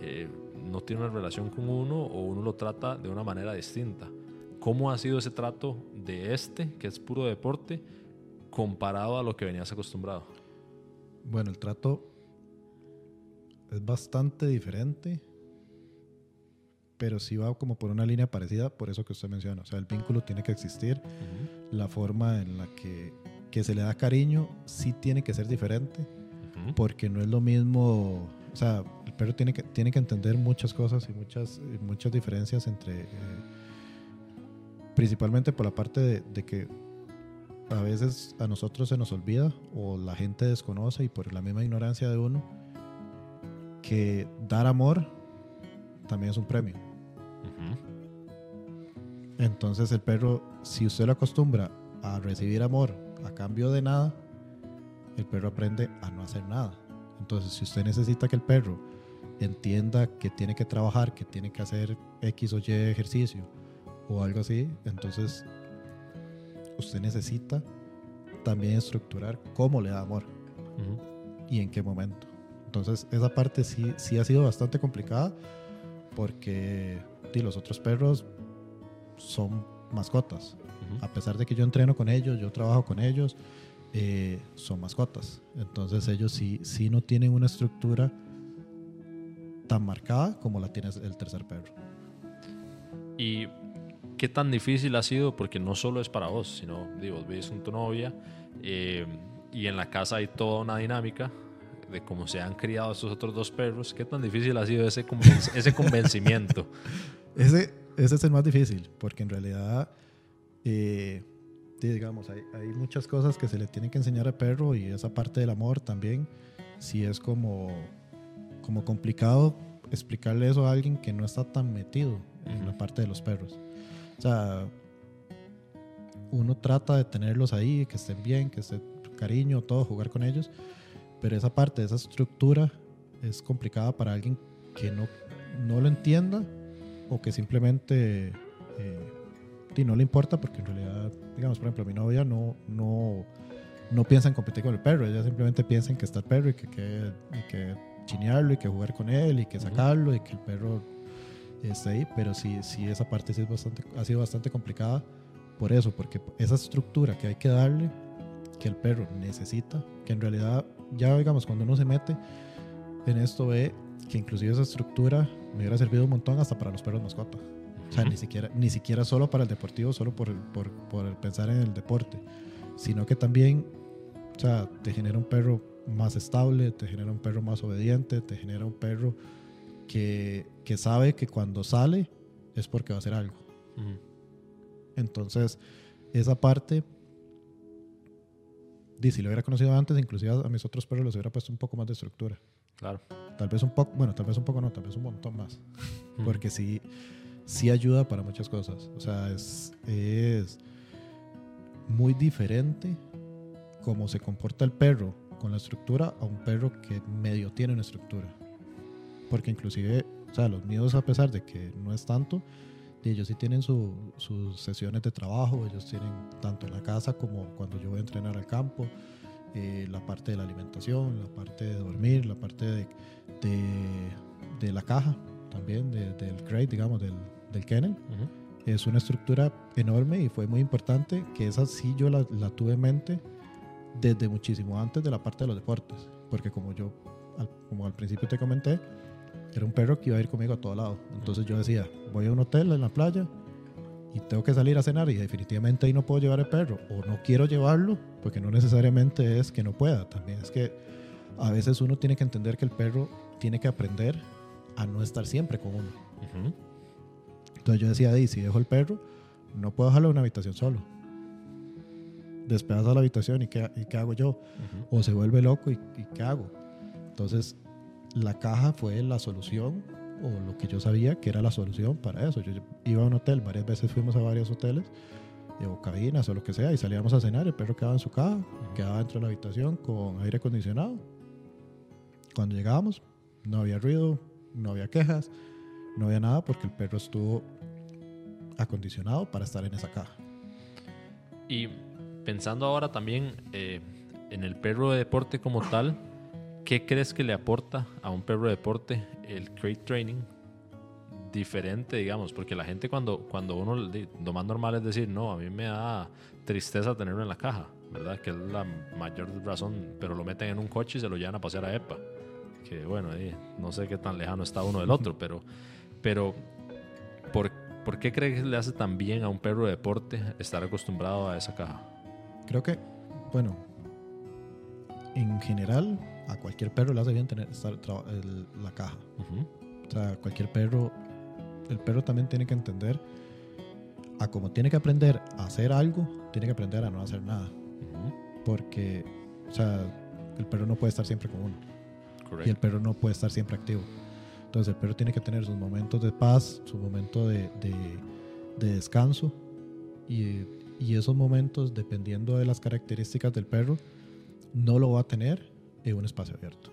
A: eh, no tiene una relación con uno o uno lo trata de una manera distinta. ¿Cómo ha sido ese trato de este, que es puro deporte, comparado a lo que venías acostumbrado?
B: Bueno, el trato es bastante diferente, pero sí va como por una línea parecida, por eso que usted menciona. O sea, el vínculo tiene que existir, la forma en la que, que se le da cariño sí tiene que ser diferente, porque no es lo mismo. O sea, el perro tiene que, tiene que entender muchas cosas y muchas, muchas diferencias entre. eh, principalmente por la parte de, de que a veces a nosotros se nos olvida o la gente desconoce y por la misma ignorancia de uno que dar amor también es un premio. Entonces el perro, si usted lo acostumbra a recibir amor a cambio de nada, el perro aprende a no hacer nada. Entonces si usted necesita que el perro entienda que tiene que trabajar, que tiene que hacer X o Y ejercicio o algo así, entonces usted necesita también estructurar cómo le da amor
A: Ujú.
B: y en qué momento. Entonces, esa parte sí, sí ha sido bastante complicada porque sí, los otros perros son mascotas.
A: Ujú.
B: A pesar de que yo entreno con ellos, yo trabajo con ellos, eh, son mascotas. Entonces, ellos sí, sí no tienen una estructura tan marcada como la tiene el tercer perro.
A: ¿Y qué tan difícil ha sido? Porque no solo es para vos, sino, digo, vos ves con tu novia eh, y en la casa hay toda una dinámica de cómo se han criado estos otros dos perros. ¿Qué tan difícil ha sido ese, ese convencimiento?
B: Ese, ese es el más difícil, porque en realidad, eh, digamos, hay, hay muchas cosas que se le tienen que enseñar al perro y esa parte del amor también, sí es como, como complicado explicarle eso a alguien que no está tan metido en
A: Ujú.
B: la parte de los perros. O sea, uno trata de tenerlos ahí, que estén bien, que estén cariño, todo, jugar con ellos, pero esa parte, esa estructura es complicada para alguien que no, no lo entienda o que simplemente eh, y no le importa porque en realidad, digamos, por ejemplo, mi novia no, no, no piensa en competir con el perro, ella simplemente piensa en que está el perro y que, que, y que chinearlo y que jugar con él y que sacarlo y que el perro esté ahí, pero sí, sí esa parte sí es bastante, ha sido bastante complicada por eso, porque esa estructura que hay que darle, que el perro necesita, que en realidad ya digamos cuando uno se mete en esto ve que inclusive esa estructura me hubiera servido un montón hasta para los perros mascota. O sea, ni siquiera, ni siquiera solo para el deportivo, solo por, el, por, por el pensar en el deporte, sino que también, o sea, te genera un perro más estable, te genera un perro más obediente, te genera un perro que, que sabe que cuando sale es porque va a hacer algo. Entonces, esa parte, si lo hubiera conocido antes, inclusive a mis otros perros les hubiera puesto un poco más de estructura.
A: Claro.
B: Tal vez un poco, bueno, tal vez un poco no, tal vez un montón más. Porque sí, sí ayuda para muchas cosas. O sea, es, es muy diferente cómo se comporta el perro con la estructura a un perro que medio tiene una estructura. Porque inclusive, o sea, los míos a pesar de que no es tanto, ellos sí tienen su- sus sesiones de trabajo, ellos tienen tanto en la casa como cuando yo voy a entrenar al campo, eh, la parte de la alimentación, la parte de dormir, la parte de, de- de la caja también, de- del crate, digamos, del, del kennel.
A: Ujú.
B: Es una estructura enorme y fue muy importante que esa sí yo la, la tuve en mente desde muchísimo antes de la parte de los deportes. Porque como yo, al- como al principio te comenté, era un perro que iba a ir conmigo a todo lado. Entonces yo decía, voy a un hotel en la playa y tengo que salir a cenar y definitivamente ahí no puedo llevar el perro o no quiero llevarlo porque no necesariamente es que no pueda. También es que a veces uno tiene que entender que el perro tiene que aprender a no estar siempre con uno. Entonces yo decía, "Di, si dejo el perro, no puedo dejarlo en una habitación solo. Despedazo la habitación y ¿qué, y qué hago yo? O se vuelve loco y, y ¿qué hago? Entonces la caja fue la solución o lo que yo sabía que era la solución para eso. Yo iba a un hotel, varias veces fuimos a varios hoteles, o cabinas o lo que sea, y salíamos a cenar, el perro quedaba en su caja, quedaba dentro de la habitación con aire acondicionado. Cuando llegábamos, no había ruido, no había quejas, no había nada porque el perro estuvo acondicionado para estar en esa caja.
A: Y pensando ahora también eh, en el perro de deporte como tal, ¿qué crees que le aporta a un perro de deporte el crate training diferente, digamos? Porque la gente cuando, cuando uno, lo más normal es decir, no, a mí me da tristeza tenerlo en la caja, ¿verdad? Que es la mayor razón, pero lo meten en un coche y se lo llevan a pasear a EPA. Que bueno, ahí no sé qué tan lejano está uno del otro, pero, pero ¿por, ¿por qué crees que le hace tan bien a un perro de deporte estar acostumbrado a esa caja?
B: Creo que, bueno, en general, a cualquier perro le hace bien tener estar, el- la caja.
A: Ujú.
B: O sea, cualquier perro, el perro también tiene que entender, a como tiene que aprender a hacer algo, tiene que aprender a no hacer nada. Porque, o sea, el perro no puede estar siempre con uno. Y el perro no puede estar siempre activo. Entonces el perro tiene que tener sus momentos de paz, su momento de, de- de descanso. Y, y esos momentos, dependiendo de las características del perro, no lo va a tener un espacio abierto.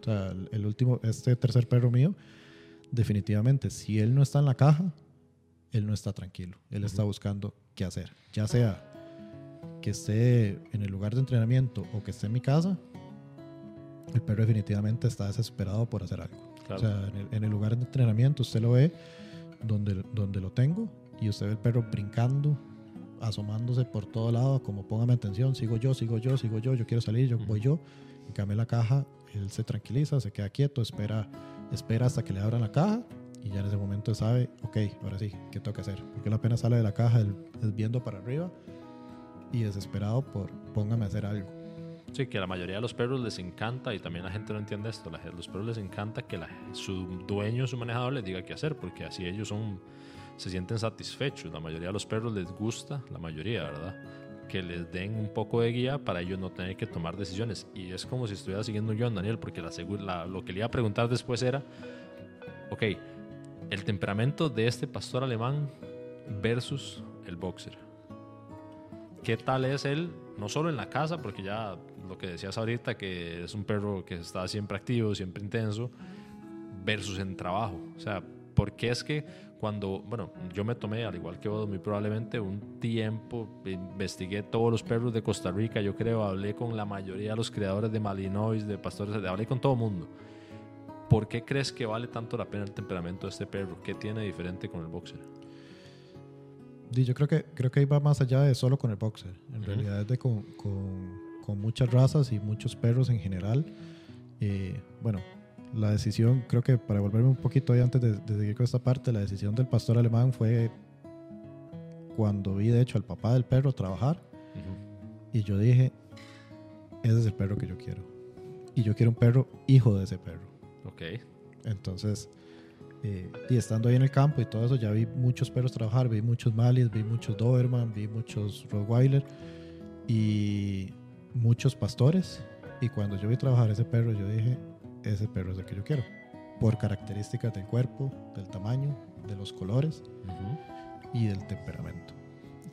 B: O sea, el, el último, este tercer perro mío, definitivamente, si él no está en la caja, él no está tranquilo. Él está buscando qué hacer. Ya sea que esté en el lugar de entrenamiento o que esté en mi casa, el perro definitivamente está desesperado por hacer algo.
A: Claro.
B: O sea, en el, en el lugar de entrenamiento usted lo ve donde, donde lo tengo y usted ve el perro brincando, asomándose por todo lado, como póngame atención, sigo yo, sigo yo, sigo yo, yo quiero salir, yo
A: Ujú.
B: voy yo. En cambio la caja, él se tranquiliza, se queda quieto, espera, espera hasta que le abran la caja y ya en ese momento sabe, ok, ahora sí, ¿qué tengo que hacer? Porque él apenas sale de la caja, él es viendo para arriba y desesperado por póngame a hacer algo.
A: Sí, que a la mayoría de los perros les encanta, y también la gente no entiende esto, gente- los perros les encanta que la- su dueño, su manejador les diga qué hacer, porque así ellos son, se sienten satisfechos. La mayoría de los perros les gusta, la mayoría, ¿verdad? Que les den un poco de guía para ellos no tener que tomar decisiones. Y es como si estuviera siguiendo yo a Daniel, porque la, la- lo que le iba a preguntar después era, ok, el temperamento de este pastor alemán versus el boxer. ¿Qué tal es él? No solo en la casa, porque ya lo que decías ahorita, que es un perro que está siempre activo, siempre intenso, versus en trabajo. O sea, ¿por qué es que cuando, bueno, yo me tomé, al igual que vos, muy probablemente un tiempo, investigué todos los perros de Costa Rica, yo creo, hablé con la mayoría de los creadores de Malinois, de pastores, hablé con todo el mundo. ¿Por qué crees que vale tanto la pena el temperamento de este perro? ¿Qué tiene diferente con el boxer?
B: Y yo creo que, creo que ahí va más allá de solo con el boxer. En
A: Ujú.
B: realidad es de con, con- con muchas razas y muchos perros en general. Eh, bueno, la decisión, creo que para volverme un poquito ahí antes de, de seguir con esta parte, la decisión del pastor alemán fue cuando vi de hecho al papá del perro trabajar y yo dije, ese es el perro que yo quiero. Y yo quiero un perro hijo de ese perro.
A: Ok.
B: Entonces, eh, y estando ahí en el campo y todo eso, ya vi muchos perros trabajar, vi muchos Malis, vi muchos Doberman, vi muchos Rottweiler y muchos pastores. Y cuando yo vi trabajar ese perro, yo dije, ese perro es el que yo quiero. Por características del cuerpo, del tamaño, de los colores y del temperamento.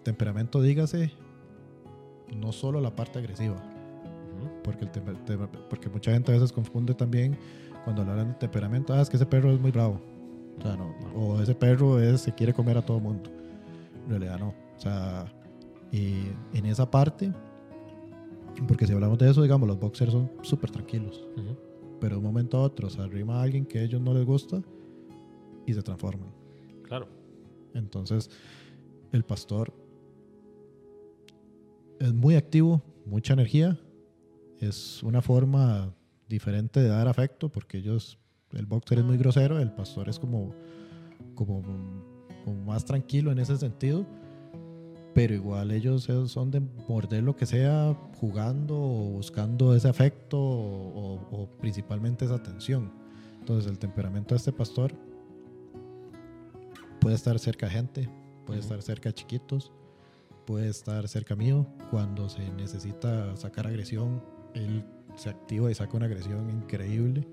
B: Temperamento, dígase, no solo la parte agresiva, porque, el temper- tem- porque mucha gente a veces confunde también cuando hablan de temperamento, ah, es que ese perro es muy bravo. O sea, no. O ese perro es, se quiere comer a todo mundo. En realidad no. O sea, y en esa parte, porque si hablamos de eso, digamos, los boxers son súper tranquilos.
A: Ujú.
B: Pero de un momento a otro se arrima a alguien que a ellos no les gusta y se transforman.
A: Claro.
B: Entonces, el pastor es muy activo, mucha energía. Es una forma diferente de dar afecto porque ellos, el boxer es muy grosero, el pastor es como, como, como más tranquilo en ese sentido. Pero igual ellos son de morder lo que sea jugando o buscando ese afecto o, o- o principalmente esa atención. Entonces el temperamento de este pastor puede estar cerca de gente, puede estar cerca de chiquitos, puede estar cerca mío. Cuando se necesita sacar agresión, él se activa y saca una agresión increíble.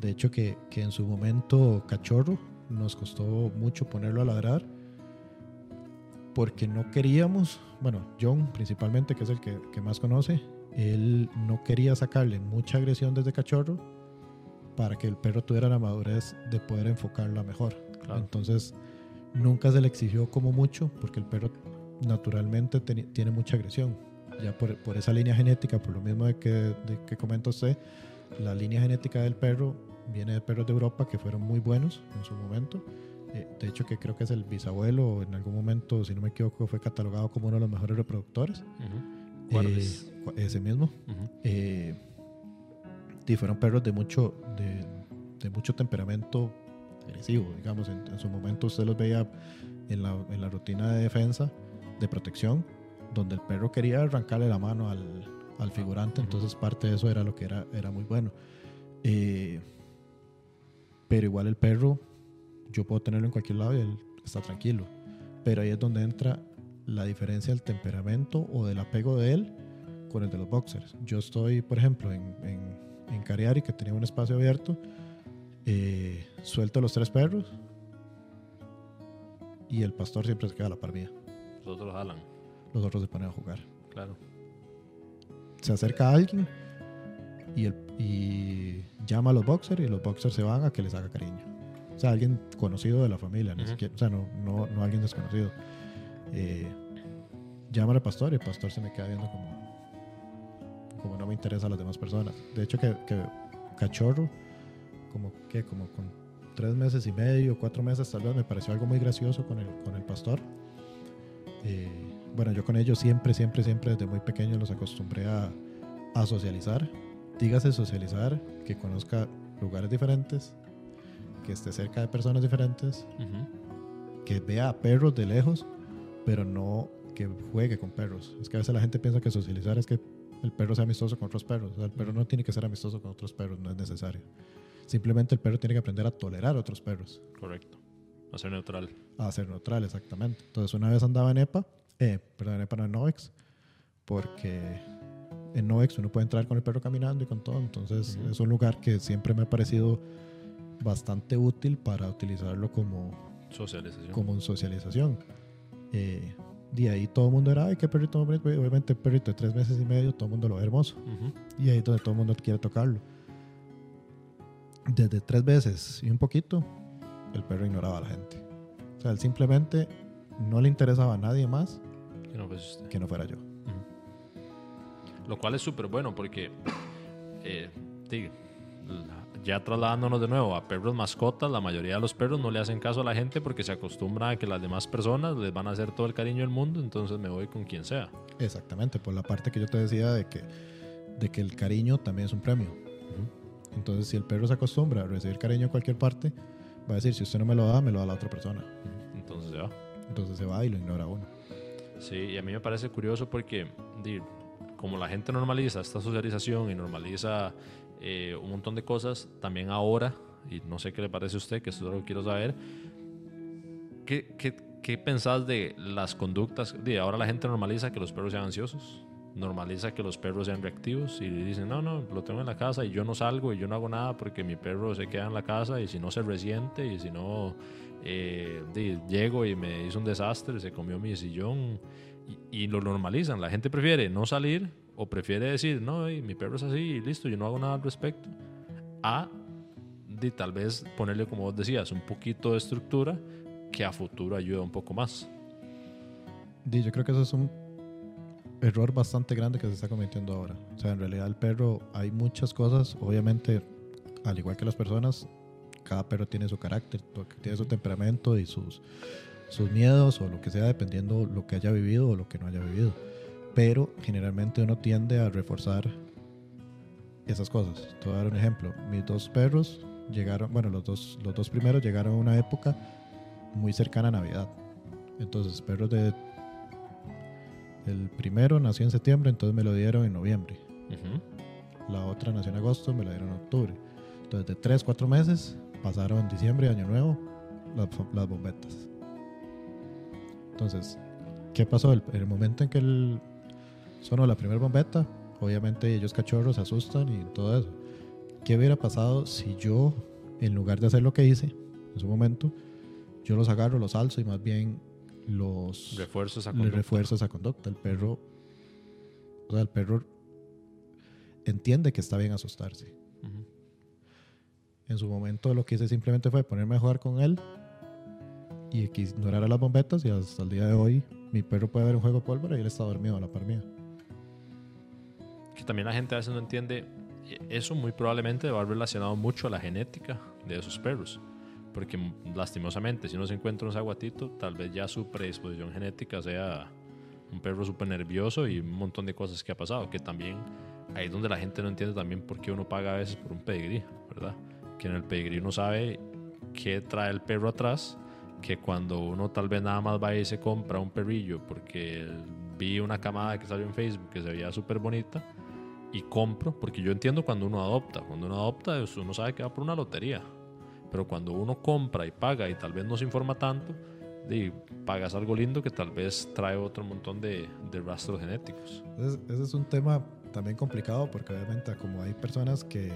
B: De hecho, que, que en su momento cachorro nos costó mucho ponerlo a ladrar porque no queríamos, bueno, John principalmente, que es el que, que más conoce, él no quería sacarle mucha agresión desde cachorro para que el perro tuviera la madurez de poder enfocarla mejor.
A: Claro.
B: Entonces, nunca se le exigió como mucho porque el perro naturalmente teni- tiene mucha agresión. Ya por, por esa línea genética, por lo mismo de que, de que comenta usted, la línea genética del perro viene de perros de Europa que fueron muy buenos en su momento. Eh, de hecho, que creo que es el bisabuelo, en algún momento, si no me equivoco, fue catalogado como uno de los mejores reproductores.
A: Ujú. Guardes.
B: Eh, ese mismo.
A: Ujú.
B: Eh, y fueron perros de mucho, de, de mucho temperamento agresivo, digamos. En, en su momento usted los veía en la, en la rutina de defensa, de protección, donde el perro quería arrancarle la mano al, al figurante,
A: Ujú.
B: entonces parte de eso era lo que era, era muy bueno. Eh, pero igual el perro, yo puedo tenerlo en cualquier lado y él está tranquilo. Pero ahí es donde entra la diferencia del temperamento o del apego de él con el de los boxers. Yo estoy, por ejemplo, en, en, en Cariari, que tenía un espacio abierto, eh, suelto los tres perros y el pastor siempre se queda a la par mía.
A: Los otros jalan.
B: Los otros se ponen a jugar.
A: Claro.
B: Se acerca a alguien y, el, y llama a los boxers y los boxers se van a que les haga cariño. O sea, alguien conocido de la familia, ni
A: Ujú.
B: siquiera, o sea, no, no, no alguien desconocido. Eh, llama al pastor y el pastor se me queda viendo como, como no me interesa a las demás personas. De hecho, que, que cachorro, como que como con tres meses y medio, cuatro meses tal vez, me pareció algo muy gracioso con el, con el pastor. Eh, bueno, yo con ellos siempre, siempre, siempre desde muy pequeño los acostumbré a, a socializar. Dígase socializar, que conozca lugares diferentes, que esté cerca de personas diferentes, que vea a perros de lejos, pero no que juegue con perros. Es que a veces la gente piensa que socializar es que el perro sea amistoso con otros perros. O sea, el perro no tiene que ser amistoso con otros perros, no es necesario. Simplemente el perro tiene que aprender a tolerar a otros perros,
A: Correcto. A ser neutral.
B: a ser neutral, exactamente. Entonces, una vez andaba en EPA, eh, perdón, en EPA no en Novex, porque en Novex uno puede entrar con el perro caminando y con todo. Entonces, es un lugar que siempre me ha parecido bastante útil para utilizarlo como
A: Socialización.
B: como socialización. Eh, de ahí todo el mundo era, ay, qué perrito bonito". Obviamente, el perrito de tres meses y medio, todo el mundo lo ve hermoso.
A: Ujú.
B: Y ahí es donde todo el mundo quiere tocarlo. Desde tres veces y un poquito, el perro ignoraba a la gente. O sea, él simplemente no le interesaba a nadie más
A: Que no fuese usted.
B: que no fuera yo.
A: Ujú. Lo cual es súper bueno porque, eh, sí, la- ya trasladándonos de nuevo a perros mascotas, la mayoría de los perros no le hacen caso a la gente porque se acostumbran a que las demás personas les van a hacer todo el cariño del mundo, entonces me voy con quien sea.
B: Exactamente, por la parte que yo te decía de que, de que el cariño también es un premio. Entonces, si el perro se acostumbra a recibir cariño en cualquier parte, va a decir, si usted no me lo da, me lo da la otra persona.
A: Entonces ya.
B: Entonces se va y lo ignora uno.
A: Sí, y a mí me parece curioso porque como la gente normaliza esta socialización y normaliza eh, un montón de cosas, también ahora, y no sé qué le parece a usted, que esto es lo que quiero saber, ¿qué, qué, qué pensás de las conductas? Di, ahora la gente normaliza que los perros sean ansiosos, normaliza que los perros sean reactivos y dicen, no, no, lo tengo en la casa y yo no salgo y yo no hago nada porque mi perro se queda en la casa y si no se resiente y si no eh, llego y me hizo un desastre, se comió mi sillón y, y lo normalizan. La gente prefiere no salir o prefiere decir, no, ey, mi perro es así y listo, yo no hago nada al respecto, a de tal vez ponerle, como vos decías, un poquito de estructura que a futuro ayuda un poco más.
B: Di, yo creo que eso es un error bastante grande que se está cometiendo ahora. O sea, en realidad el perro, hay muchas cosas, obviamente, al igual que las personas, cada perro tiene su carácter, tiene su temperamento y sus, sus miedos o lo que sea, dependiendo lo que haya vivido o lo que no haya vivido. Pero generalmente uno tiende a reforzar esas cosas. Te voy a dar un ejemplo. Mis dos perros llegaron, bueno, los dos, los dos primeros llegaron a una época muy cercana a Navidad. Entonces, perros de... El primero nació en septiembre, entonces me lo dieron en noviembre. La otra nació en agosto, me la dieron en octubre. Entonces, de tres, cuatro meses, pasaron en diciembre, año nuevo, las, las bombetas. Entonces, ¿qué pasó? El, el momento en que el, sonó la primera bombeta, obviamente ellos cachorros se asustan y todo eso. ¿Qué hubiera pasado si yo, en lugar de hacer lo que hice en su momento, yo los agarro, los alzo y más bien los
A: Refuerzos a conducta.
B: refuerzo esa conducta? El perro, o sea, el perro entiende que está bien asustarse. En su momento lo que hice simplemente fue ponerme a jugar con él y que ignorara las bombetas y hasta el día de hoy mi perro puede ver un juego de pólvora y él está dormido a la par mía.
A: Que también la gente a veces no entiende, eh, eso muy probablemente va relacionado mucho a la genética de esos perros. Porque lastimosamente, si uno se encuentra un zaguatito, tal vez ya su predisposición genética sea un perro súper nervioso y un montón de cosas que ha pasado. Que también ahí es donde la gente no entiende también por qué uno paga a veces por un pedigrí, ¿verdad? Que en el pedigrí uno sabe qué trae el perro atrás, que cuando uno tal vez nada más va y se compra un perrillo porque vi una camada que salió en Facebook que se veía súper bonita y compro, porque yo entiendo cuando uno adopta, cuando uno adopta pues, uno sabe que va por una lotería, pero cuando uno compra y paga y tal vez no se informa tanto, di, pagas algo lindo que tal vez trae otro montón de, de rastros genéticos.
B: Ese, ese es un tema también complicado porque obviamente como hay personas que,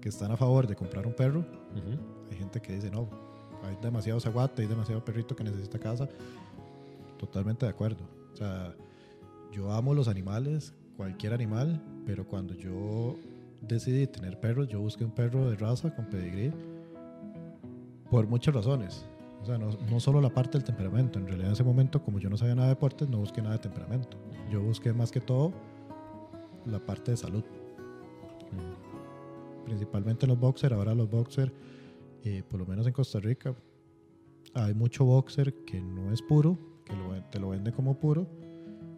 B: que están a favor de comprar un perro,
A: Ujú.
B: hay gente que dice no, hay demasiado zaguate, hay demasiado perrito que necesita casa. Totalmente de acuerdo. O sea, yo amo los animales, cualquier animal, pero cuando yo decidí tener perros, yo busqué un perro de raza con pedigrí por muchas razones. O sea, no, no solo la parte del temperamento. En realidad, en ese momento, como yo no sabía nada de deportes, no busqué nada de temperamento. Yo busqué más que todo la parte de salud. Principalmente los boxer. Ahora los boxer, eh, por lo menos en Costa Rica, hay mucho boxer que no es puro, que lo- te lo vende como puro,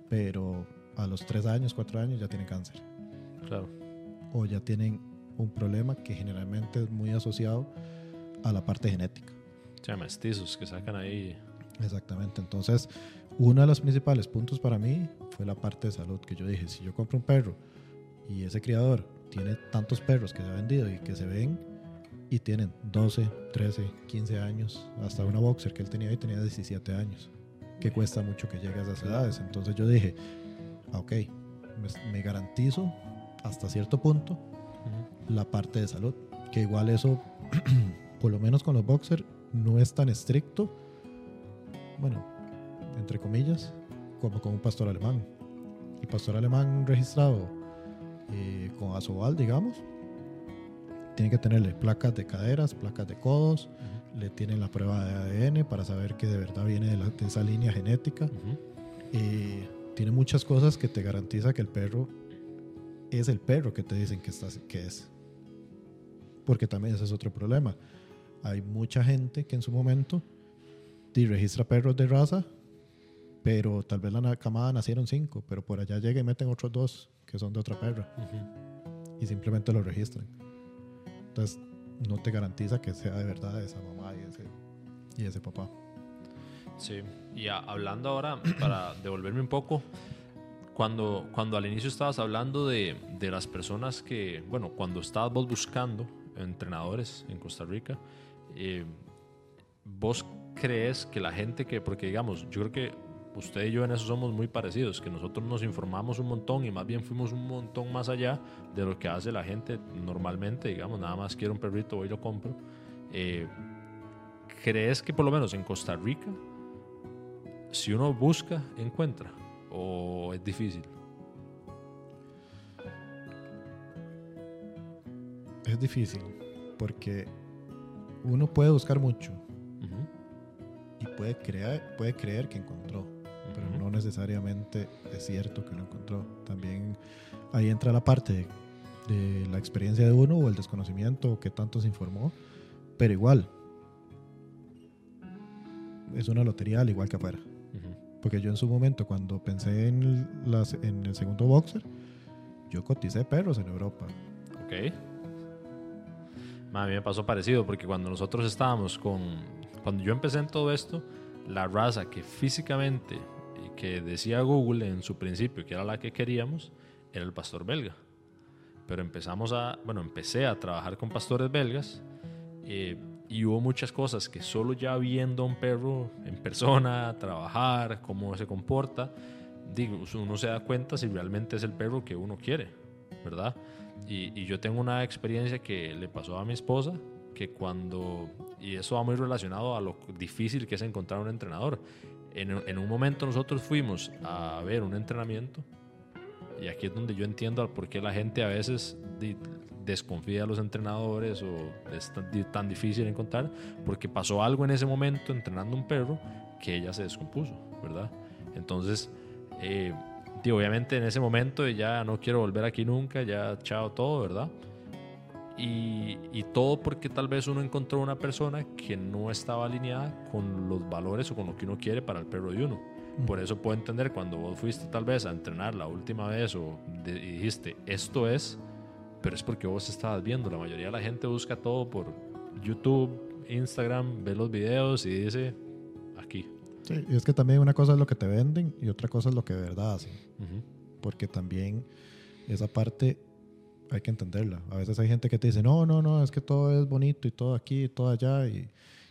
B: pero a los 3 años, 4 años ya tienen cáncer.
A: Claro.
B: O ya tienen un problema que generalmente es muy asociado a la parte genética.
A: O sea, mestizos que sacan ahí.
B: Exactamente. Entonces, uno de los principales puntos para mí fue la parte de salud, que yo dije, si yo compro un perro y ese criador tiene tantos perros que se ha vendido y que se ven y tienen 12, 13, 15 años, hasta una boxer que él tenía y tenía 17 años, que cuesta mucho que llegue a esas edades. Entonces yo dije, ok, me, me garantizo hasta cierto punto la parte de salud, que igual eso, por lo menos con los boxers, no es tan estricto, bueno, entre comillas, como con un pastor alemán. El pastor alemán registrado eh, con Asobal, digamos, tiene que tenerle placas de caderas, placas de codos, le tienen la prueba de ADN para saber que de verdad viene de, la- de esa línea genética. Eh, tiene muchas cosas que te garantiza que el perro es el perro que te dicen que, estás, que es. Porque también ese es otro problema. Hay mucha gente que en su momento sí, registra perros de raza, pero tal vez la camada nacieron cinco, pero por allá llega y meten otros dos que son de otra perra
A: Ujú.
B: y simplemente lo registran. Entonces no te garantiza que sea de verdad esa mamá y ese, y ese papá.
A: Sí, y hablando ahora, para devolverme un poco, cuando, cuando al inicio estabas hablando de, de las personas que, bueno, cuando estabas vos buscando entrenadores en Costa Rica, eh, vos crees que la gente que, porque digamos, yo creo que usted y yo en eso somos muy parecidos, que nosotros nos informamos un montón y más bien fuimos un montón más allá de lo que hace la gente normalmente, digamos, nada más quiero un perrito, voy lo compro. Eh, ¿Crees que por lo menos en Costa Rica, si uno busca, encuentra? ¿O es difícil?
B: Es difícil. porque uno puede buscar mucho y puede creer, puede creer que encontró, pero no necesariamente es cierto que lo encontró. También ahí entra la parte de, de la experiencia de uno o el desconocimiento o qué tanto se informó, pero igual es una lotería al igual que afuera. Porque yo en su momento, cuando pensé en las- en el segundo boxer, yo coticé perros en Europa.
A: Ok. A mí me pasó parecido porque cuando nosotros estábamos con. Cuando yo empecé en todo esto, la raza que físicamente y que decía Google en su principio que era la que queríamos era el pastor belga. Pero empezamos a. Bueno, empecé a trabajar con pastores belgas eh, y hubo muchas cosas que solo ya viendo a un perro en persona, trabajar, cómo se comporta, digo, uno se da cuenta si realmente es el perro que uno quiere, ¿verdad? Y, y yo tengo una experiencia que le pasó a mi esposa, que cuando, y eso va muy relacionado a lo difícil que es encontrar un entrenador. En, en un momento nosotros fuimos a ver un entrenamiento, y aquí es donde yo entiendo por qué la gente a veces desconfía de los entrenadores o es tan, di- tan difícil encontrar, porque pasó algo en ese momento entrenando un perro que ella se descompuso, ¿verdad? Entonces, eh, obviamente en ese momento ya no quiero volver aquí nunca, ya chao todo, ¿verdad? Y, y todo porque tal vez uno encontró una persona que no estaba alineada con los valores o con lo que uno quiere para el perro de uno. Por eso puedo entender cuando vos fuiste tal vez a entrenar la última vez o de- y dijiste esto es, pero es porque vos estabas viendo. La mayoría de la gente busca todo por YouTube, Instagram, ve los videos y dice aquí.
B: Sí, y es que también una cosa es lo que te venden y otra cosa es lo que de verdad hacen.
A: Ujú.
B: Porque también esa parte hay que entenderla. A veces hay gente que te dice, no, no, no, es que todo es bonito y todo aquí y todo allá. Y,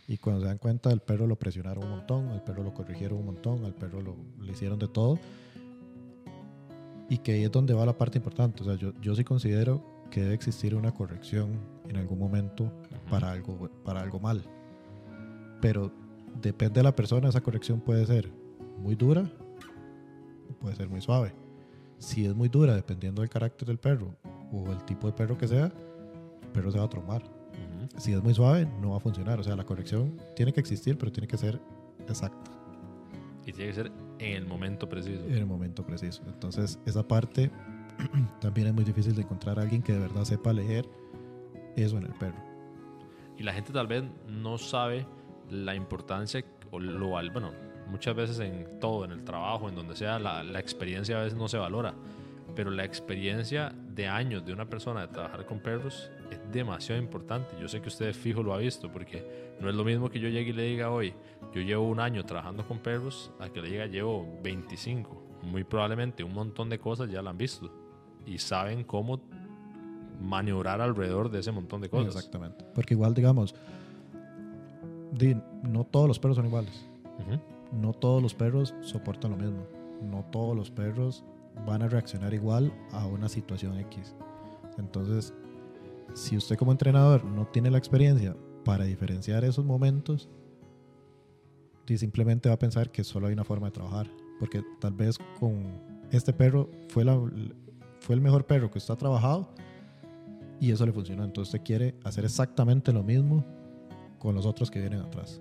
B: y cuando se dan cuenta, el perro lo presionaron un montón, al perro lo corrigieron un montón, al perro lo, le hicieron de todo. Y que ahí es donde va la parte importante. O sea, yo, yo sí considero que debe existir una corrección en algún momento para algo, para algo mal. Pero depende de la persona, esa corrección puede ser muy dura o puede ser muy suave. Si es muy dura, dependiendo del carácter del perro o el tipo de perro que sea, el perro se va a traumar. Si es muy suave, no va a funcionar. O sea, la corrección tiene que existir, pero tiene que ser exacta
A: Y tiene que ser en el momento preciso.
B: en el momento preciso. Entonces, esa parte también es muy difícil de encontrar a alguien que de verdad sepa leer eso en el perro.
A: Y la gente tal vez no sabe la importancia o lo bueno, muchas veces en todo, en el trabajo, en donde sea, la, la experiencia a veces no se valora. Pero la experiencia de años de una persona de trabajar con perros es demasiado importante. Yo sé que usted fijo lo ha visto, porque no es lo mismo que yo llegue y le diga hoy, yo llevo un año trabajando con perros, a que le diga llevo 25. Muy probablemente un montón de cosas ya la han visto y saben cómo maniobrar alrededor de ese montón de cosas.
B: Exactamente. Porque igual, digamos, di, no todos los perros son iguales. No todos los perros soportan lo mismo. No todos los perros van a reaccionar igual a una situación X. Entonces, si usted como entrenador no tiene la experiencia para diferenciar esos momentos, di, simplemente va a pensar que solo hay una forma de trabajar. Porque tal vez con este perro fue, la, fue el mejor perro que usted ha trabajado y eso le funcionó. Entonces usted quiere hacer exactamente lo mismo con los otros que vienen atrás.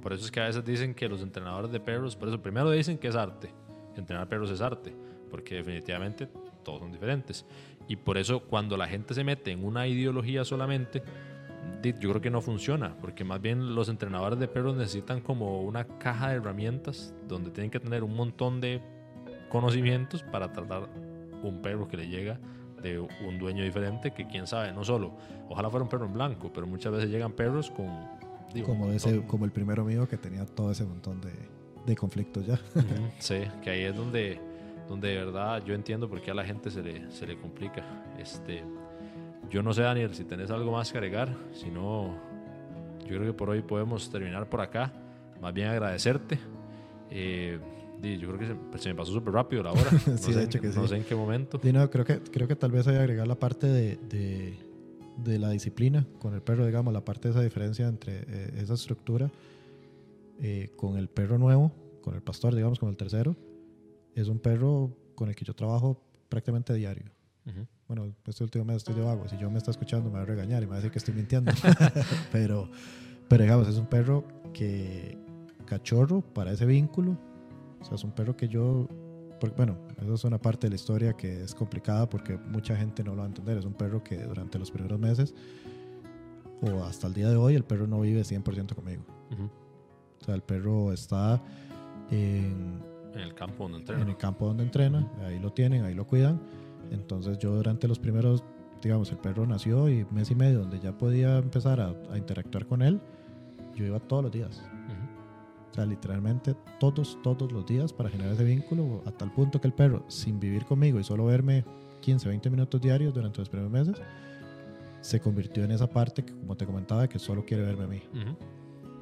A: Por eso es que a veces dicen que los entrenadores de perros, por eso primero dicen que es arte. Entrenar perros es arte, porque definitivamente todos son diferentes. Y por eso cuando la gente se mete en una ideología solamente, yo creo que no funciona, porque más bien los entrenadores de perros necesitan como una caja de herramientas donde tienen que tener un montón de conocimientos para tratar un perro que le llega de un dueño diferente que quién sabe, no solo, ojalá fuera un perro en blanco, pero muchas veces llegan perros con... digo,
B: Como, ese, el primero mío que tenía todo ese montón de, de conflictos ya.
A: Sí, que ahí es donde, donde de verdad yo entiendo por qué a la gente se le, se le complica. Este, yo no sé, Daniel, si tenés algo más que agregar, si no, yo creo que por hoy podemos terminar por acá. Más bien agradecerte. Eh, yo creo que se, se me pasó súper rápido la hora. No,
B: Sí,
A: sé,
B: de
A: en
B: hecho
A: qué-
B: que
A: no
B: sí.
A: sé en qué momento.
B: Y no, creo que, creo que tal vez hay que agregar la parte de, de, de la disciplina con el perro, digamos, la parte de esa diferencia entre eh, esa estructura eh, con el perro nuevo, con el pastor, digamos, con el tercero. Es un perro con el que yo trabajo prácticamente a diario. Bueno, este último mes estoy de vago, si yo me está escuchando me va a regañar y me va a decir que estoy mintiendo. pero, pero digamos, es un perro que cachorro para ese vínculo. O sea, es un perro que yo, porque, bueno, eso es una parte de la historia que es complicada porque mucha gente no lo va a entender. Es un perro que durante los primeros meses o hasta el día de hoy el perro no vive 100% conmigo. O sea, el perro está en,
A: En el campo donde entreno.
B: en el campo donde entrena, ahí lo tienen, ahí lo cuidan. Entonces yo durante los primeros, digamos, el perro nació y mes y medio donde ya podía empezar a, a interactuar con él, yo iba todos los días.
A: Ujú.
B: O sea, literalmente todos, todos los días para generar ese vínculo, a tal punto que el perro, sin vivir conmigo y solo verme 15, 20 minutos diarios durante los primeros meses, se convirtió en esa parte que, como te comentaba, que solo quiere verme a mí.
A: Ujú.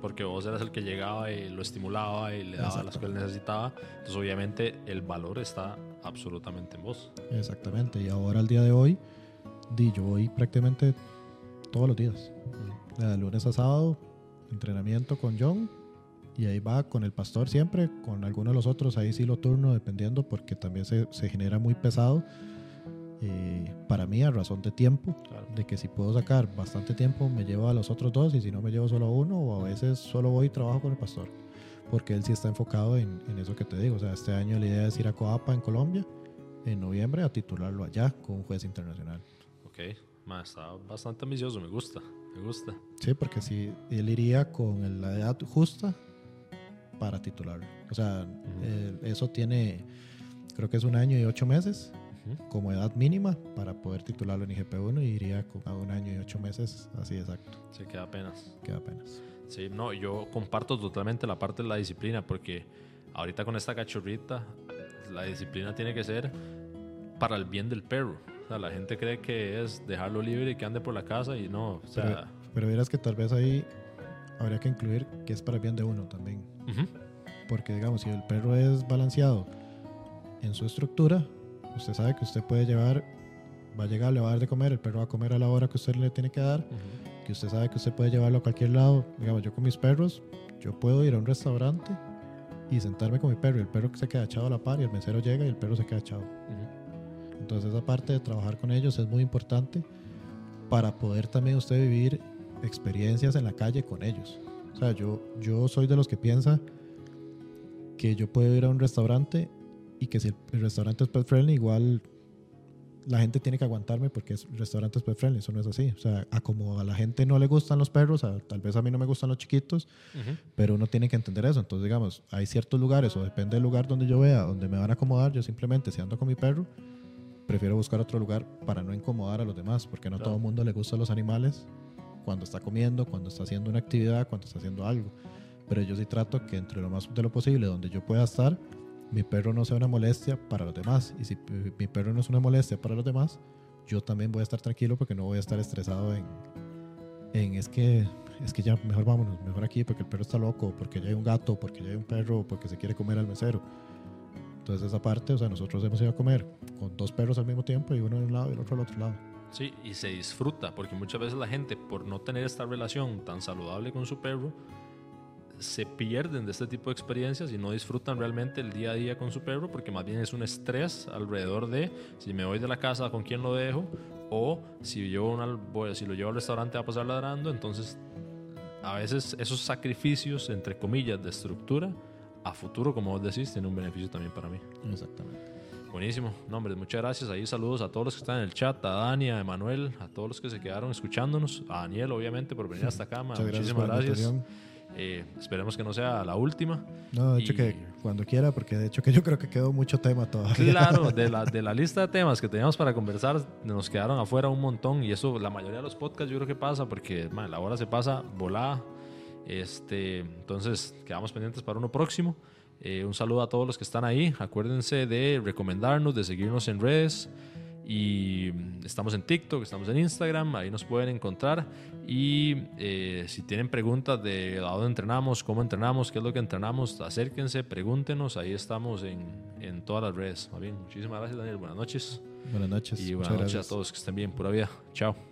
A: Porque vos eras el que llegaba y lo estimulaba y le daba las que él necesitaba. Entonces, obviamente, el valor está absolutamente en vos.
B: Exactamente. Y ahora, al día de hoy, di, yo voy prácticamente todos los días. De lunes a sábado, entrenamiento con John. Y ahí va con el pastor siempre, con algunos de los otros, ahí sí lo turno, dependiendo, porque también se, se genera muy pesado. Eh, para mí, a razón de tiempo,
A: Claro.
B: de que si puedo sacar bastante tiempo, me llevo a los otros dos, y si no, me llevo solo a uno, o a veces solo voy y trabajo con el pastor, porque él sí está enfocado en, en eso que te digo. O sea, este año la idea es ir a Coapa en Colombia, en noviembre, a titularlo allá con un juez internacional.
A: Ok. Ma, está bastante ambicioso. Me gusta. Me gusta.
B: Sí, porque si él iría con la edad justa para titularlo. O sea, eh, eso tiene, creo que es un año y ocho meses Como edad mínima para poder titularlo en IGP1 y iría a un año y ocho meses, así exacto,
A: Se queda apenas.
B: queda apenas.
A: Sí, no, yo comparto totalmente la parte de la disciplina porque ahorita con esta cachorrita, la disciplina tiene que ser para el bien del perro. O sea, la gente cree que es dejarlo libre y que ande por la casa y no. O sea,
B: pero verás que tal vez ahí habría que incluir que es para el bien de uno también.
A: ujú,
B: Porque digamos, si el perro es balanceado en su estructura, usted sabe que usted puede llevar, va a llegar, le va a dar de comer, el perro va a comer a la hora que usted le tiene que dar, que usted sabe que usted puede llevarlo a cualquier lado. Digamos, yo con mis perros, yo puedo ir a un restaurante y sentarme con mi perro y el perro se queda echado a la par y el mesero llega y el perro se queda echado.
A: Ujú.
B: Entonces esa parte de trabajar con ellos es muy importante para poder también usted vivir experiencias en la calle con ellos. O sea, yo, yo soy de los que piensa que yo puedo ir a un restaurante y que si el, restaurante es pet friendly, igual la gente tiene que aguantarme porque es restaurantes pet friendly, eso no es así. O sea, a como a la gente no le gustan los perros, a- tal vez a mí no me gustan los chiquitos,
A: Ujú.
B: pero uno tiene que entender eso. Entonces, digamos, hay ciertos lugares, o depende del lugar donde yo vea, donde me van a acomodar, yo simplemente, si ando con mi perro, prefiero buscar otro lugar para no incomodar a los demás, porque no a
A: Claro.
B: todo el mundo le gustan los animales cuando está comiendo, cuando está haciendo una actividad, cuando está haciendo algo. Pero yo sí trato que entre lo más de lo posible, donde yo pueda estar, mi perro no sea una molestia para los demás. Y si mi perro no es una molestia para los demás, yo también voy a estar tranquilo porque no voy a estar estresado en, en es que es que ya mejor vámonos, mejor aquí porque el perro está loco, porque ya hay un gato, porque ya hay un perro, porque se quiere comer al mesero. Entonces esa parte, o sea, nosotros hemos ido a comer con dos perros al mismo tiempo y uno de un lado y el otro al otro lado.
A: Sí, y se disfruta, porque muchas veces la gente, por no tener esta relación tan saludable con su perro, se pierden de este tipo de experiencias y no disfrutan realmente el día a día con su perro, porque más bien es un estrés alrededor de si me voy de la casa, con quién lo dejo, o si, yo una, si lo llevo al restaurante a pasar ladrando, entonces a veces esos sacrificios, entre comillas, de estructura, a futuro, como vos decís, tiene un beneficio también para mí.
B: Exactamente.
A: Buenísimo. No, hombre, muchas gracias. Ahí saludos a todos los que están en el chat, a Dani, a Emanuel, a todos los que se quedaron escuchándonos, a Daniel, obviamente, por venir hasta acá.
B: Muchas gracias
A: Muchísimas
B: la
A: gracias. Eh, esperemos que no sea la última.
B: No, de hecho
A: Y-
B: que cuando quiera, porque de hecho que yo creo que quedó mucho tema todavía.
A: Claro, de la, de la lista de temas que teníamos para conversar, nos quedaron afuera un montón y eso, la mayoría de los podcasts yo creo que pasa porque ma, la hora se pasa volada. Este, entonces, quedamos pendientes para uno próximo. Eh, un saludo a todos los que están ahí. Acuérdense de recomendarnos, de seguirnos en redes. Y mm, estamos en TikTok, estamos en Instagram, ahí nos pueden encontrar. Y eh, si tienen preguntas de a dónde entrenamos, cómo entrenamos, qué es lo que entrenamos, acérquense, pregúntenos. Ahí estamos en, en todas las redes. Más bien, muchísimas gracias, Daniel. Buenas noches.
B: Buenas noches.
A: Y buenas noches
B: gracias.
A: a todos. Que estén bien. Pura vida. Chao.